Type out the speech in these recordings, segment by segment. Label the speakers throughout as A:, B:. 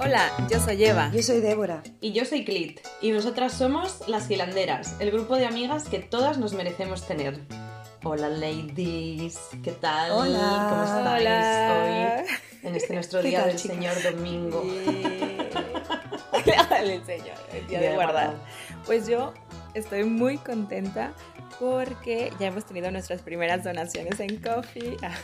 A: Hola, yo soy Eva.
B: Yo soy Débora.
C: Y yo soy Clit. Y nosotras somos las Gilanderas, el grupo de amigas que todas nos merecemos tener. Hola, ladies. ¿Qué tal?
B: Hola.
C: ¿Cómo estáis
A: Hola.
C: hoy? En este nuestro
B: ¿Qué
C: día del? Señor Domingo.
A: el señor, el día de guardar. Pues yo estoy muy contenta porque ya hemos tenido nuestras primeras donaciones en Coffee. Ah,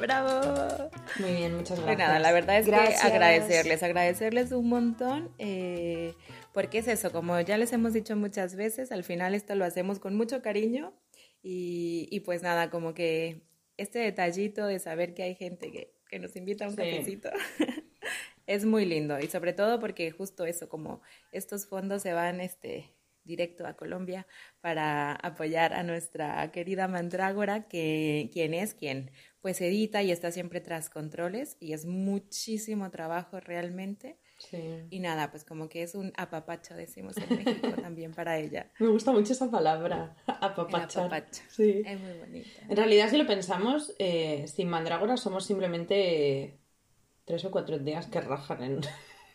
A: ¡Bravo!
C: Muy bien, muchas
A: Pues
C: gracias.
A: nada, la verdad es
B: Gracias.
A: que agradecerles, agradecerles un montón, eh, porque es eso, como ya les hemos dicho muchas veces, al final esto lo hacemos con mucho cariño y, y pues nada, como que este detallito de saber que hay gente que, que nos invita a un
C: Sí.
A: cafecito es muy lindo y sobre todo porque justo eso, como estos fondos se van este directo a Colombia para apoyar a nuestra querida Mandrágora, que quien es quien pues edita y está siempre tras controles y es muchísimo trabajo realmente.
C: Sí.
A: Y nada, pues como que es un apapacho, decimos en México también para ella.
C: Me gusta mucho esa palabra, apapachar.
A: apapacho.
C: Sí.
A: Es muy bonito.
C: En realidad, si lo pensamos, eh, sin Mandrágora somos simplemente tres o cuatro días que rajan en,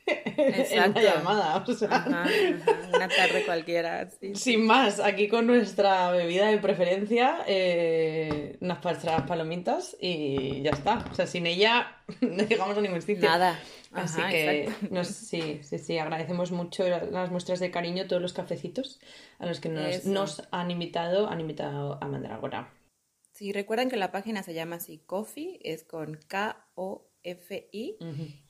C: en la llamada. O sea,
A: Ajá, ajá, Una tarde cualquiera, sí.
C: Sin más, aquí con nuestra bebida de preferencia, eh, unas nuestras palomitas y ya está. O sea, sin ella no llegamos a ningún sitio.
A: Nada.
C: Así
A: Ajá,
C: que nos- sí, sí, sí, agradecemos mucho las muestras de cariño, todos los cafecitos a los que nos, nos han invitado, han invitado a Mandrágora.
A: Sí, recuerden que la página se llama así, Coffee, es con K-O-F-I.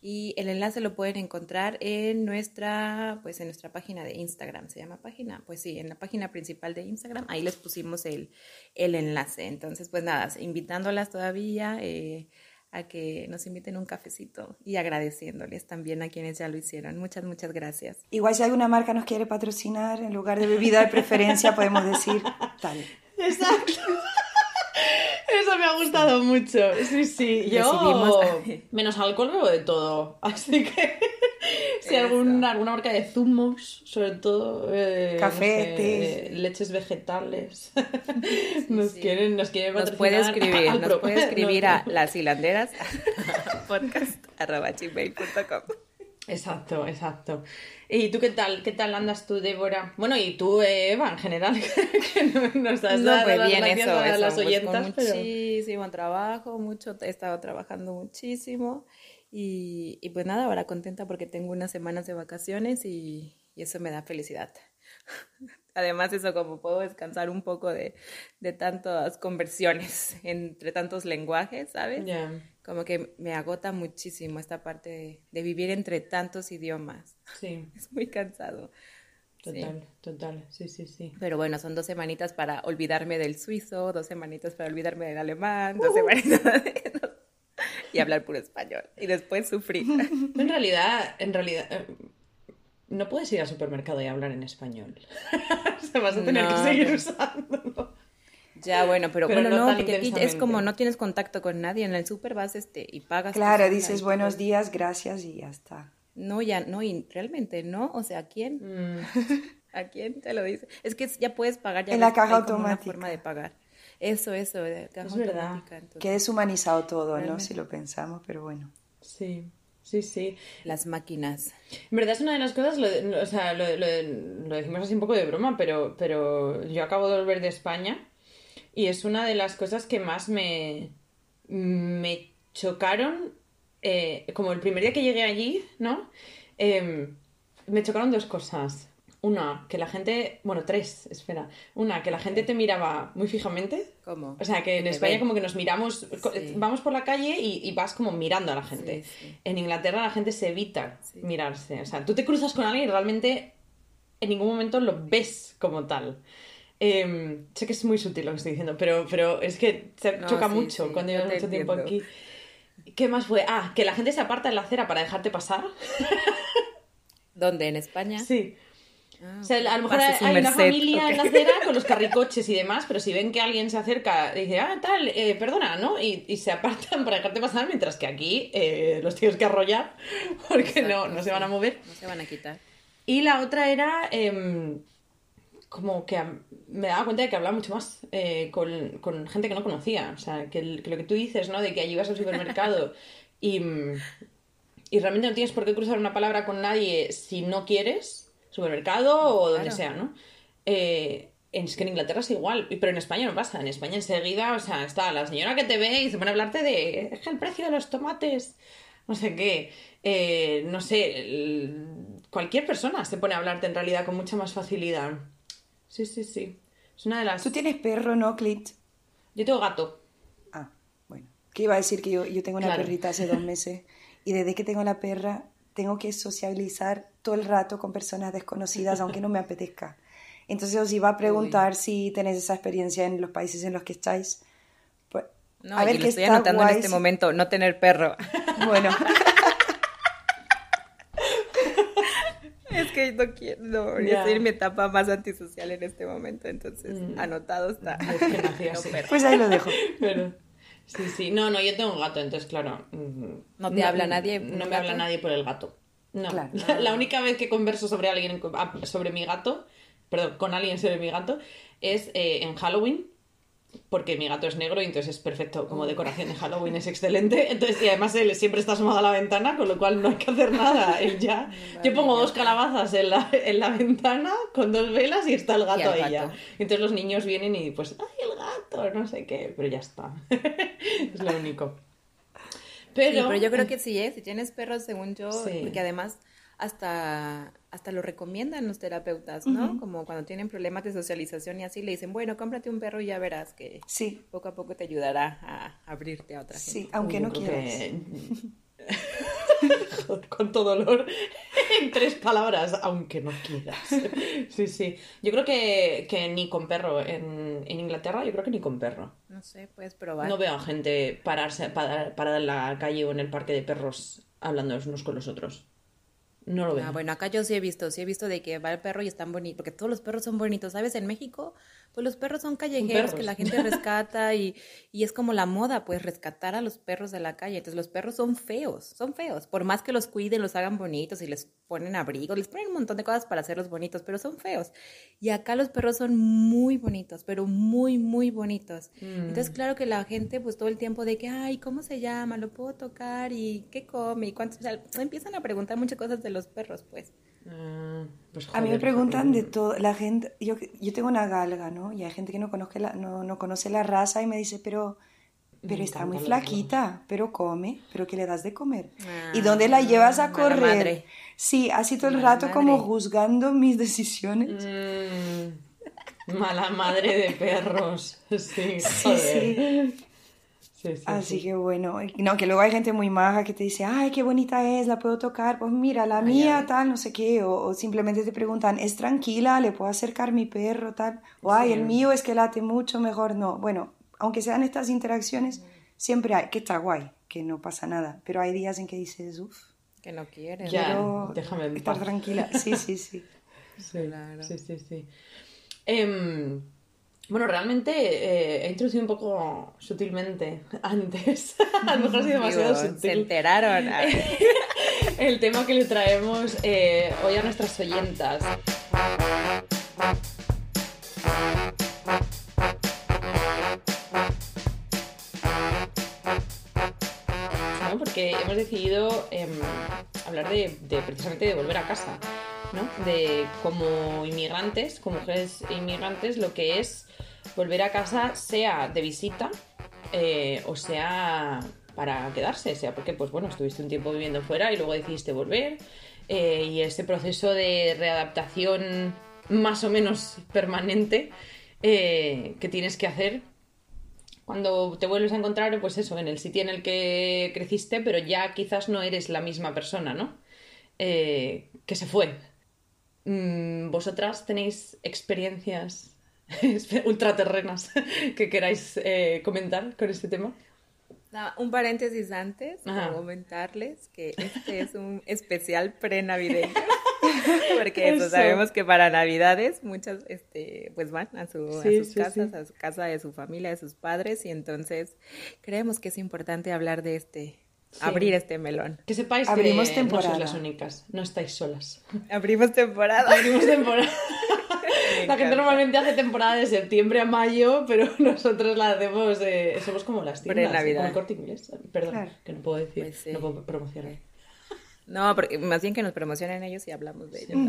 A: Y el enlace lo pueden encontrar en nuestra, pues en nuestra página de Instagram. ¿Se llama página? Pues sí, en la página principal de Instagram. Ahí les pusimos el, el enlace. Entonces, pues nada, invitándolas todavía eh, a que nos inviten un cafecito y agradeciéndoles también a quienes ya lo hicieron. Muchas, muchas gracias.
B: Igual si alguna marca nos quiere patrocinar, en lugar de bebida de preferencia podemos decir tal.
C: Exacto. Eso me ha gustado mucho. Sí, sí. Yo,
A: Decidimos-
C: menos alcohol, bebo de todo. Así que si algún, alguna marca de zumos, sobre todo. eh,
B: Café,
C: no sé,
B: té.
C: Leches vegetales. nos,
A: sí.
C: quieren, nos quieren
A: Nos puede escribir,
C: al
A: nos puede escribir
C: no,
A: a las hilanderas podcast arroba gmail.com.
C: Exacto, exacto. ¿Y tú qué tal? ¿Qué tal andas tú, Débora? Bueno, y tú, eh, Eva, en general, que no- nos has
A: No, pues bien, eso, eso,
C: las
A: pues,
C: oyentas,
A: con
C: pero...
A: muchísimo trabajo, mucho, he estado trabajando muchísimo y, y pues nada, ahora contenta porque tengo unas semanas de vacaciones y, y eso me da felicidad. Además, eso como puedo descansar un poco de, de tantas conversiones entre tantos lenguajes, ¿sabes?
C: Ya.
A: Como que me agota muchísimo esta parte de, de vivir entre tantos idiomas.
C: Sí,
A: Es muy cansado. Sí.
C: total, total, sí, sí, sí.
A: Pero bueno, son dos semanitas para olvidarme del suizo, dos semanitas para olvidarme del alemán, dos semanitas de... y hablar puro español. Y después sufrir.
C: En realidad, en realidad, eh, no puedes ir al supermercado y hablar en español. o sea, vas a tener que
A: No,
C: seguir
A: pero-
C: usándolo.
A: Ya, bueno, pero,
C: Pero
A: bueno,
C: no
A: no, porque aquí es como no tienes contacto con nadie. En el súper vas este, y pagas.
B: Claro, dices
A: y
B: buenos días, gracias y ya está.
A: No, ya, no, y realmente no. O sea, ¿a quién?
C: Mm,
A: ¿A quién te lo dice? Es que ya puedes pagar. Ya
B: En la caja
A: como una
B: automática.
A: forma de pagar. Eso, eso, de caja
C: Es verdad.
A: automática, entonces,
B: Que deshumanizado todo, ¿no?
A: Realmente.
B: Si lo pensamos, pero bueno.
C: sí, sí, sí.
A: Las máquinas.
C: En verdad es una de las cosas, lo, o sea, lo, lo- lo decimos así un poco de broma, pero, pero yo acabo de volver de España y es una de las cosas que más me, me chocaron, eh, como el primer día que llegué allí, ¿no? Em, me chocaron dos cosas. Una, que la gente, bueno, tres, espera. Una, que la gente te miraba muy fijamente.
A: ¿Cómo?
C: O sea, que en España como que nos miramos,
A: Sí.
C: vamos por la calle y, y vas como mirando a la gente.
A: Sí, sí.
C: En Inglaterra la gente se evita mirarse. O sea, tú te cruzas con alguien y realmente en ningún momento lo ves como tal. Em, sé que es muy sutil lo que estoy diciendo, pero, pero es que se
A: No,
C: choca
A: sí,
C: mucho
A: sí,
C: cuando llevas mucho tiempo aquí. ¿Qué más fue? Ah, que la gente se aparta en la acera para dejarte pasar.
A: ¿Dónde? ¿En España?
C: Sí.
A: Ah,
C: O sea, a lo mejor hay una familia en la acera con los carricoches y demás, pero si ven que alguien se acerca y dice, ah, tal, eh, perdona, ¿no? Y, y se apartan para dejarte pasar, mientras que aquí eh, los tienes que arrollar porque no, no se van a mover.
A: No se van a quitar.
C: Y la otra era em, como que me daba cuenta de que hablaba mucho más eh, con, con, gente que no conocía. O sea, que, lo que tú dices, ¿no? De que allí vas al supermercado y, y, realmente no tienes por qué cruzar una palabra con nadie si no quieres, supermercado o donde sea, ¿no? Eh, es que en Inglaterra es igual, pero en España no pasa. En España enseguida, o sea, está la señora que te ve y se pone a hablarte de es que el precio de los tomates, no sé qué, eh, no sé, cualquier persona se pone a hablarte en realidad con mucha más facilidad. Sí, sí, sí. Es una de las...
B: Tú tienes perro, ¿no, Clit?
C: Yo tengo gato.
B: Ah, bueno. Que iba a decir que yo, yo tengo una perrita hace dos meses y desde que tengo la perra tengo que socializar todo el rato con personas desconocidas aunque no me apetezca. Entonces os iba a preguntar si tenéis esa experiencia en los países en los que estáis.
A: Pues, no, a ver, que estoy anotando en este momento, no tener perro. Bueno. que no quiero, no, estoy en mi etapa más antisocial en este momento, entonces mm. anotado está.
B: pues ahí lo dejo.
C: sí, sí, no, no, yo tengo un gato, entonces claro. Mm,
A: no te habla nadie.
C: No me habla nadie por el gato. No. La, única vez que converso sobre alguien, ah, sobre mi gato, perdón, con alguien sobre mi gato, es eh, en Halloween, porque mi gato es negro y entonces es perfecto como decoración de Halloween, es excelente. Entonces, y además él siempre está asomado a la ventana, con lo cual no hay que hacer nada. Él ya. Yo pongo dos calabazas en la, en la ventana con dos velas y está el gato ahí ya. Entonces los niños vienen y pues, ¡ay, el gato! No sé qué, pero ya está. es lo único.
A: Pero, pero yo creo que sí, ¿eh? si tienes perros, según yo, porque además hasta, hasta lo recomiendan los terapeutas, ¿no? Como cuando tienen problemas de socialización y así, le dicen, bueno, cómprate un perro y ya verás que sí. poco a poco te ayudará a abrirte a otra gente.
B: Sí, aunque no quieras.
C: Con todo dolor, en tres palabras, aunque no quieras. Sí, sí. Yo creo que, que ni con perro. En, en, Inglaterra, yo creo que ni con perro.
A: No sé, puedes probar.
C: No veo a gente pararse, parada en la calle o en el parque de perros hablando unos con los otros. No lo veo.
A: Ah, bueno, acá yo sí he visto, sí he visto de que va el perro y están bonitos, porque todos los perros son bonitos, ¿sabes? En México pues los perros son callejeros que la gente rescata y, y, es como la moda, pues rescatar a los perros de la calle. Entonces los perros son feos, son feos. Por más que los cuiden, los hagan bonitos y les ponen abrigo, les ponen un montón de cosas para hacerlos bonitos, pero son feos. Y acá los perros son muy bonitos, pero muy, muy bonitos. Entonces mm. claro que la gente pues todo el tiempo de que, ay, ¿cómo se llama? ¿Lo puedo tocar? ¿Y qué come? ¿Y cuánto? O sea, empiezan a preguntar muchas cosas de los perros, pues.
B: Ah, pues a mí me preguntan de todo, la gente, yo, yo tengo una galga, ¿no? Y hay gente que no, conoce la, no, no conoce la raza y me dice, pero, pero está muy flaquita, pero come, pero ¿qué le das de comer? ¿Y ah, dónde la llevas a correr? Sí, así todo el rato como juzgando mis decisiones.
C: Mm, mala madre de perros, sí, sí, sí.
B: Así que bueno, no, que luego hay gente muy maja que te dice, ay, qué bonita es, la puedo tocar, pues mira, la mía, tal, no sé qué, o, simplemente te preguntan, ¿es tranquila? ¿Le puedo acercar mi perro, tal? O, ay, el mío es que late mucho, mejor no. Bueno, aunque sean estas interacciones, siempre hay, que está guay, que no pasa nada, pero hay días en que dices, uff.
A: Que no quieres.
C: Ya, déjame
B: estar tranquila. Sí, sí,
C: sí. sí, sí, sí, sí. Em, bueno, realmente eh, he introducido un poco sutilmente antes. a lo mejor ha sido demasiado sutil.
A: Se enteraron.
C: El tema que le traemos eh, hoy a nuestras oyentas. Porque hemos decidido em, hablar de, de, precisamente de volver a casa, ¿no? De como inmigrantes, como mujeres inmigrantes, lo que es volver a casa sea de visita eh, o sea para quedarse, sea porque pues bueno, estuviste un tiempo viviendo fuera y luego decidiste volver eh, y ese proceso de readaptación más o menos permanente eh, que tienes que hacer cuando te vuelves a encontrar, pues eso, en el sitio en el que creciste, pero ya quizás no eres la misma persona, ¿no? que se fue. Mm, ¿Vosotras tenéis experiencias ultraterrenas que queráis eh, comentar con este tema.
A: un paréntesis antes para comentarles que este es un especial pre-navideño. Porque eso, sabemos que para Navidades muchas este, pues van a, su, a sus casas, a su casa de su familia, de sus padres, y entonces creemos que es importante hablar de este, abrir este melón.
C: Que sepáis Abrimos temporada. no sois las únicas, no estáis solas.
A: Abrimos temporada.
C: Abrimos temporada. la gente normalmente hace temporada de septiembre a mayo, pero nosotros la hacemos, eh, somos como las tiendas, como el corte inglés. Perdón, que no puedo decir, pues no puedo promocionar.
A: No, porque más bien que nos promocionen ellos y hablamos de ellos.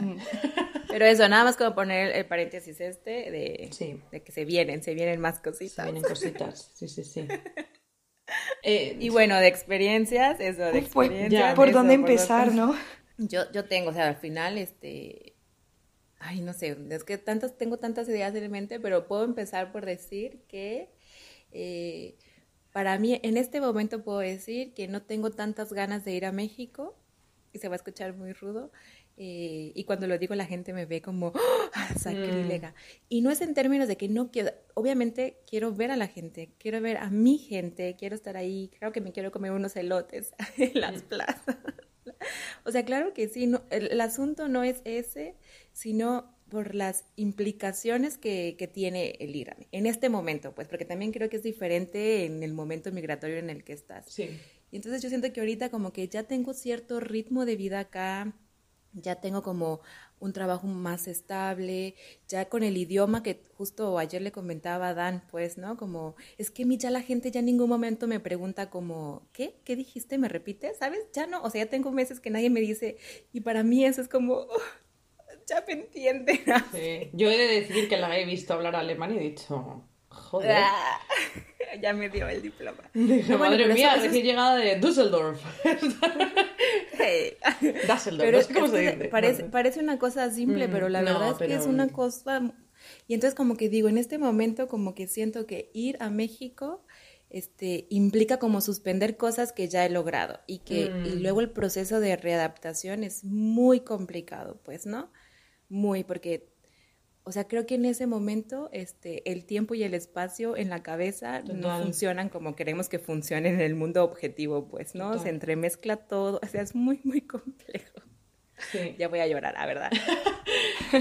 A: Pero eso, nada más como poner el paréntesis este de, de que se vienen, se vienen más cositas.
C: Se vienen cositas, sí, sí, sí.
A: Eh, y bueno, de experiencias, eso, de pues, experiencias.
B: ¿Por dónde empezar, no?
A: Yo, yo tengo, o sea, al final, este, ay, no sé, es que tantas, tengo tantas ideas en mente, pero puedo empezar por decir que eh, para mí, en este momento puedo decir que no tengo tantas ganas de ir a México, y se va a escuchar muy rudo, eh, y cuando lo digo la gente me ve como ¡Ah, sacrílega. Mm. Y no es en términos de que no quiero, obviamente quiero ver a la gente, quiero ver a mi gente, quiero estar ahí, creo que me quiero comer unos elotes en las mm. plazas. o sea, claro que sí, no, el, asunto no es ese, sino por las implicaciones que, que tiene el ir en este momento, pues, porque también creo que es diferente en el momento migratorio en el que estás.
C: Sí.
A: Y entonces yo siento que ahorita como que ya tengo cierto ritmo de vida acá, ya tengo como un trabajo más estable, ya con el idioma que justo ayer le comentaba a Dan, pues, ¿no? Como, es que a mí ya la gente ya en ningún momento me pregunta como, ¿qué? ¿Qué dijiste? ¿Me repites? ¿Sabes? Ya no, o sea, ya tengo meses que nadie me dice, y para mí eso es como, ya me entienden.
C: Sí. Yo he de decir que la he visto hablar alemán y he dicho, joder. Ah,
A: ya me dio el diploma.
C: madre mía, recién llegada de Düsseldorf. Düsseldorf, ¿cómo se dice?
A: Parece, parece, una cosa simple, pero la verdad es que es una cosa... Y entonces como que digo, en este momento como que siento que ir a México este, implica como suspender cosas que ya he logrado y que y mm. luego el proceso de readaptación es muy complicado, pues, ¿no? Muy, porque o sea, creo que en ese momento este, el tiempo y el espacio en la cabeza no funcionan como queremos que funcionen en el mundo objetivo, pues, ¿no? Se entremezcla todo, o sea, es muy, muy complejo. Sí. Ya voy a llorar, la verdad.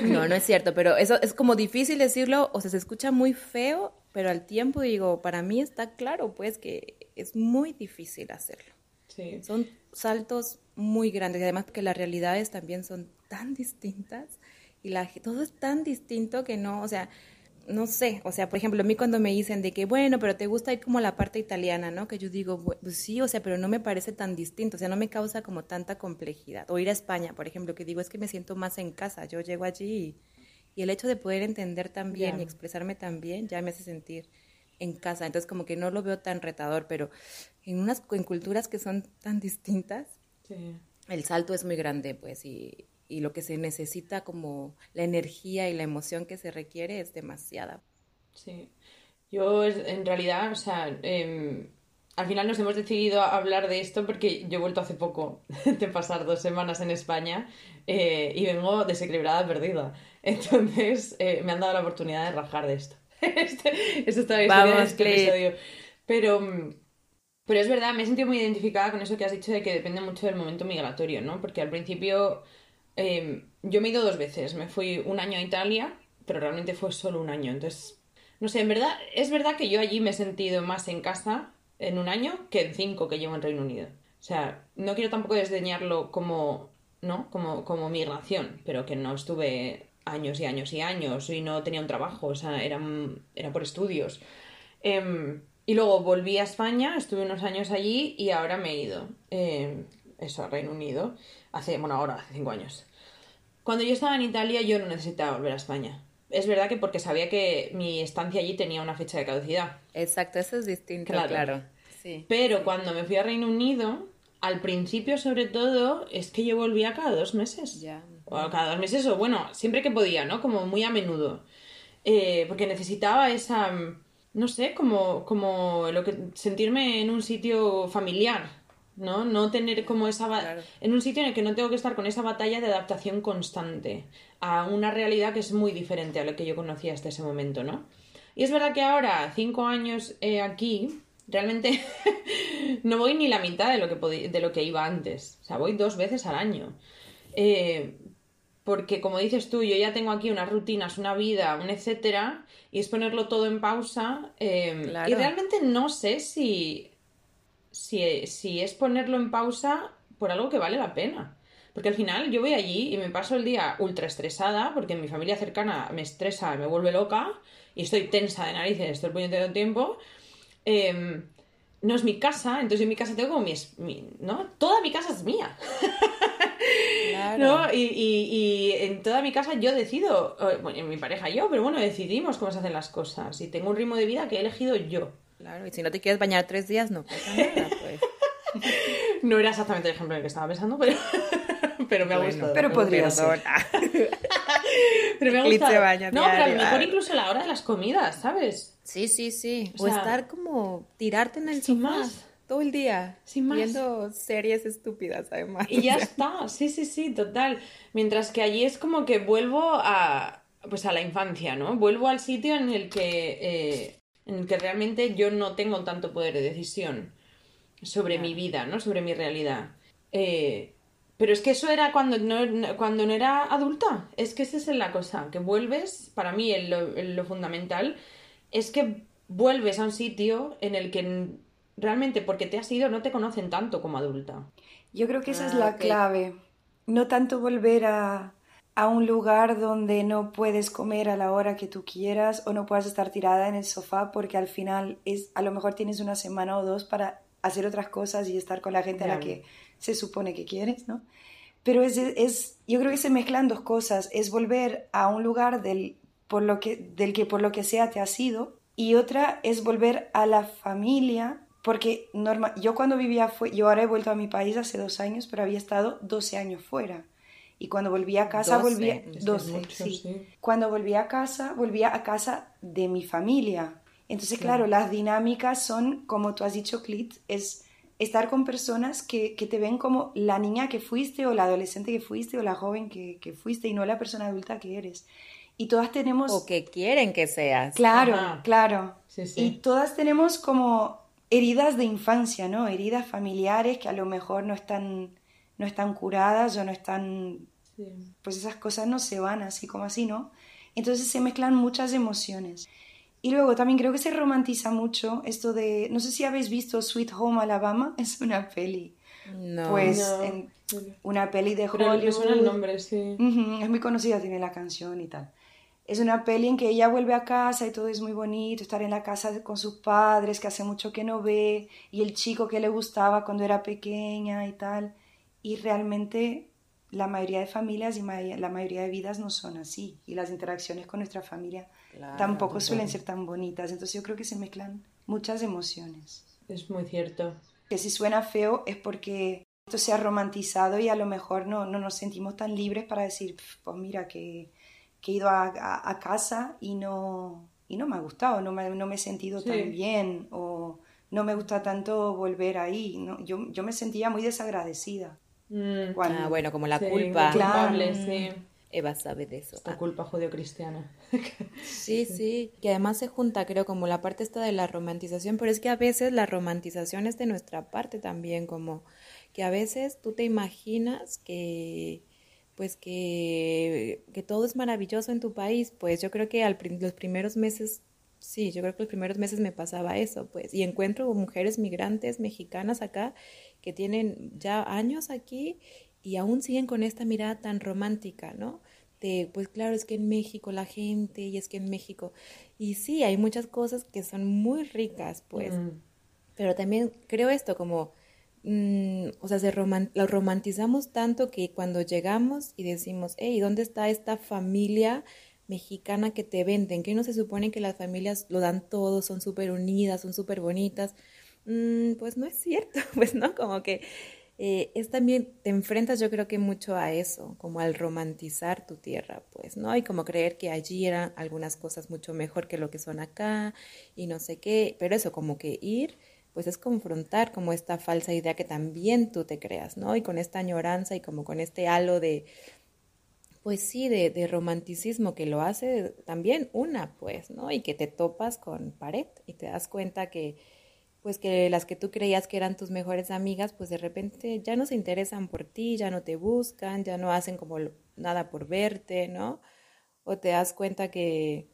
A: No, no es cierto, pero eso es como difícil decirlo, o sea, se escucha muy feo, pero al tiempo digo, para mí está claro, pues, que es muy difícil hacerlo.
C: Sí.
A: Son saltos muy grandes y además que las realidades también son tan distintas y la, todo es tan distinto que no, o sea, no sé, o sea, por ejemplo, a mí cuando me dicen de que, bueno, pero te gusta ir como la parte italiana, ¿no? Que yo digo, pues sí, o sea, pero no me parece tan distinto, o sea, no me causa como tanta complejidad. O ir a España, por ejemplo, que digo, es que me siento más en casa, yo llego allí y, el hecho de poder entender tan bien y expresarme tan bien ya me hace sentir en casa, entonces como que no lo veo tan retador, pero en unas en culturas que son tan distintas, el salto es muy grande, pues, y, y lo que se necesita como la energía y la emoción que se requiere es demasiada.
C: Sí, yo en realidad, o sea, em, al final nos hemos decidido hablar de esto porque yo he vuelto hace poco de pasar dos semanas en España eh, y vengo desequilibrada, perdida. Entonces eh, me han dado la oportunidad de rajar de esto. este, esto está Vamos, este episodio. Pero, pero es verdad, me he sentido muy identificada con eso que has dicho de que depende mucho del momento migratorio, ¿no? Porque al principio Em, yo me he ido dos veces. Me fui un año a Italia, pero realmente fue solo un año. Entonces, no sé, en verdad, es verdad que yo allí me he sentido más en casa en un año que en cinco que llevo en Reino Unido. O sea, no quiero tampoco desdeñarlo como, ¿no? Como, como migración, pero que no estuve años y años y años y no tenía un trabajo, o sea, era, era por estudios. Em, y luego volví a España, estuve unos años allí y ahora me he ido, em, eso, a Reino Unido hace, bueno, ahora, hace cinco años. Cuando yo estaba en Italia yo no necesitaba volver a España. Es verdad que porque sabía que mi estancia allí tenía una fecha de caducidad.
A: Exacto, eso es distinto, claro. Sí.
C: Pero cuando me fui a Reino Unido, al principio sobre todo, es que yo volvía cada dos meses.
A: Ya.
C: O cada dos meses, o bueno, siempre que podía, ¿no? Como muy a menudo. Eh, porque necesitaba esa, no sé, como, como lo que, sentirme en un sitio familiar, ¿no? No tener como esa... En un sitio en el que no tengo que estar con esa batalla de adaptación constante a una realidad que es muy diferente a lo que yo conocía hasta ese momento, ¿no? Y es verdad que ahora, cinco años eh, aquí, realmente no voy ni la mitad de lo, que de lo que iba antes. O sea, voy dos veces al año. Eh, porque como dices tú, yo ya tengo aquí unas rutinas, una vida, un etcétera, y es ponerlo todo en pausa. Eh, y realmente no sé si si, si es ponerlo en pausa por algo que vale la pena. Porque al final yo voy allí y me paso el día ultra estresada porque mi familia cercana me estresa, me vuelve loca y estoy tensa de narices todo el tiempo. Em, no es mi casa, entonces en mi casa tengo como mi, ¿no? Toda mi casa es mía. ¿No? Y, y, en toda mi casa yo decido, bueno, en mi pareja yo, pero bueno, decidimos cómo se hacen las cosas. Y tengo un ritmo de vida que he elegido yo.
A: Claro, y si no te quieres bañar tres días, no pasa nada, pues.
C: no era exactamente el ejemplo en el que estaba pensando, pero, pero me ha gustado.
B: Pero podría ser.
C: pero me ha gustado. no, pero a lo mejor incluso a la hora de las comidas, ¿sabes?
A: Sí, sí, sí. O, estar como tirarte en el sofá todo el día. Sin más. Viendo series estúpidas, además.
C: Y ya está. Sí, sí, sí, total. Mientras que allí es como que vuelvo a. Pues a la infancia, ¿no? Vuelvo al sitio en el que. Eh, en el que realmente yo no tengo tanto poder de decisión sobre mi vida, ¿no? Sobre mi realidad. Eh, pero es que eso era cuando no, cuando no era adulta. Es que esa es la cosa, que vuelves, para mí lo, fundamental, es que vuelves a un sitio en el que realmente porque te has ido no te conocen tanto como adulta.
B: Yo creo que esa es ah, la clave. No tanto volver a, a un lugar donde no puedes comer a la hora que tú quieras o no puedas estar tirada en el sofá porque al final es a lo mejor tienes una semana o dos para hacer otras cosas y estar con la gente a la que se supone que quieres, ¿no? Pero es, es, yo creo que se mezclan dos cosas, es volver a un lugar del, por lo que, del que por lo que sea te has ido y otra es volver a la familia, porque normal, yo cuando vivía, fue, yo ahora he vuelto a mi país hace dos años, pero había estado 12 años fuera. Y cuando volvía a casa, volvía... 12, sí. Cuando volvía a casa, volvía a casa de mi familia. Entonces, claro, las dinámicas son, como tú has dicho, Clit, es estar con personas que, que, te ven como la niña que fuiste o la adolescente que fuiste o la joven que, que fuiste y no la persona adulta que eres. Y todas tenemos...
A: O que quieren que seas.
B: Claro, claro. Y todas tenemos como heridas de infancia, ¿no? Heridas familiares que a lo mejor no están, no están curadas o no están... Pues esas cosas no se van así como así, ¿no? Entonces se mezclan muchas emociones. Y luego también creo que se romantiza mucho esto de, no sé si habéis visto Sweet Home Alabama, es una peli. No. Pues una peli de Hollywood.
C: me suena el nombre, sí.
B: es muy conocida, tiene la canción y tal. Es una peli en que ella vuelve a casa y todo es muy bonito, estar en la casa con sus padres, que hace mucho que no ve, y el chico que le gustaba cuando era pequeña y tal. Y realmente la mayoría de familias y la mayoría de vidas no son así. Y las interacciones con nuestra familia tampoco suelen ser tan bonitas. Entonces yo creo que se mezclan muchas emociones.
C: Es muy cierto.
B: Que si suena feo es porque esto se ha romantizado y a lo mejor no, no nos sentimos tan libres para decir, pues mira, que, que he ido a, a, casa y no, y no me ha gustado, no me, no me he sentido tan bien o no me gusta tanto volver ahí. ¿no? Yo, yo me sentía muy desagradecida.
A: Mm. Ah, bueno, como la culpa.
C: Culpable, sí.
A: Eva sabe de eso.
C: La culpa judio-cristiana.
A: sí, sí. Que además se junta, creo, como la parte esta de la romantización, pero es que a veces la romantización es de nuestra parte también, como que a veces tú te imaginas que pues que, que todo es maravilloso en tu país, pues yo creo que al, los primeros meses, sí, yo creo que los primeros meses me pasaba eso, pues, y encuentro mujeres migrantes mexicanas acá que tienen ya años aquí y aún siguen con esta mirada tan romántica, ¿no? De, pues claro, es que en México la gente y es que en México. Y sí, hay muchas cosas que son muy ricas, pues. Mm. Pero también creo esto como, mm, o sea, se lo romantizamos tanto que cuando llegamos y decimos, hey, ¿dónde está esta familia mexicana que te venden? ¿Qué no se supone que las familias lo dan todo, son súper unidas, son súper bonitas? Mm, pues no es cierto, pues no, como que eh, es también, te enfrentas yo creo que mucho a eso, como al romantizar tu tierra, pues, ¿no? Y como creer que allí eran algunas cosas mucho mejor que lo que son acá y no sé qué, pero eso, como que ir, pues es confrontar como esta falsa idea que también tú te creas, ¿no? Y con esta añoranza y como con este halo de, pues sí, de, de, romanticismo que lo hace también una, pues, ¿no? Y que te topas con pared y te das cuenta que pues que las que tú creías que eran tus mejores amigas, pues de repente ya no se interesan por ti, ya no te buscan, ya no hacen como nada por verte, ¿no? O te das cuenta que,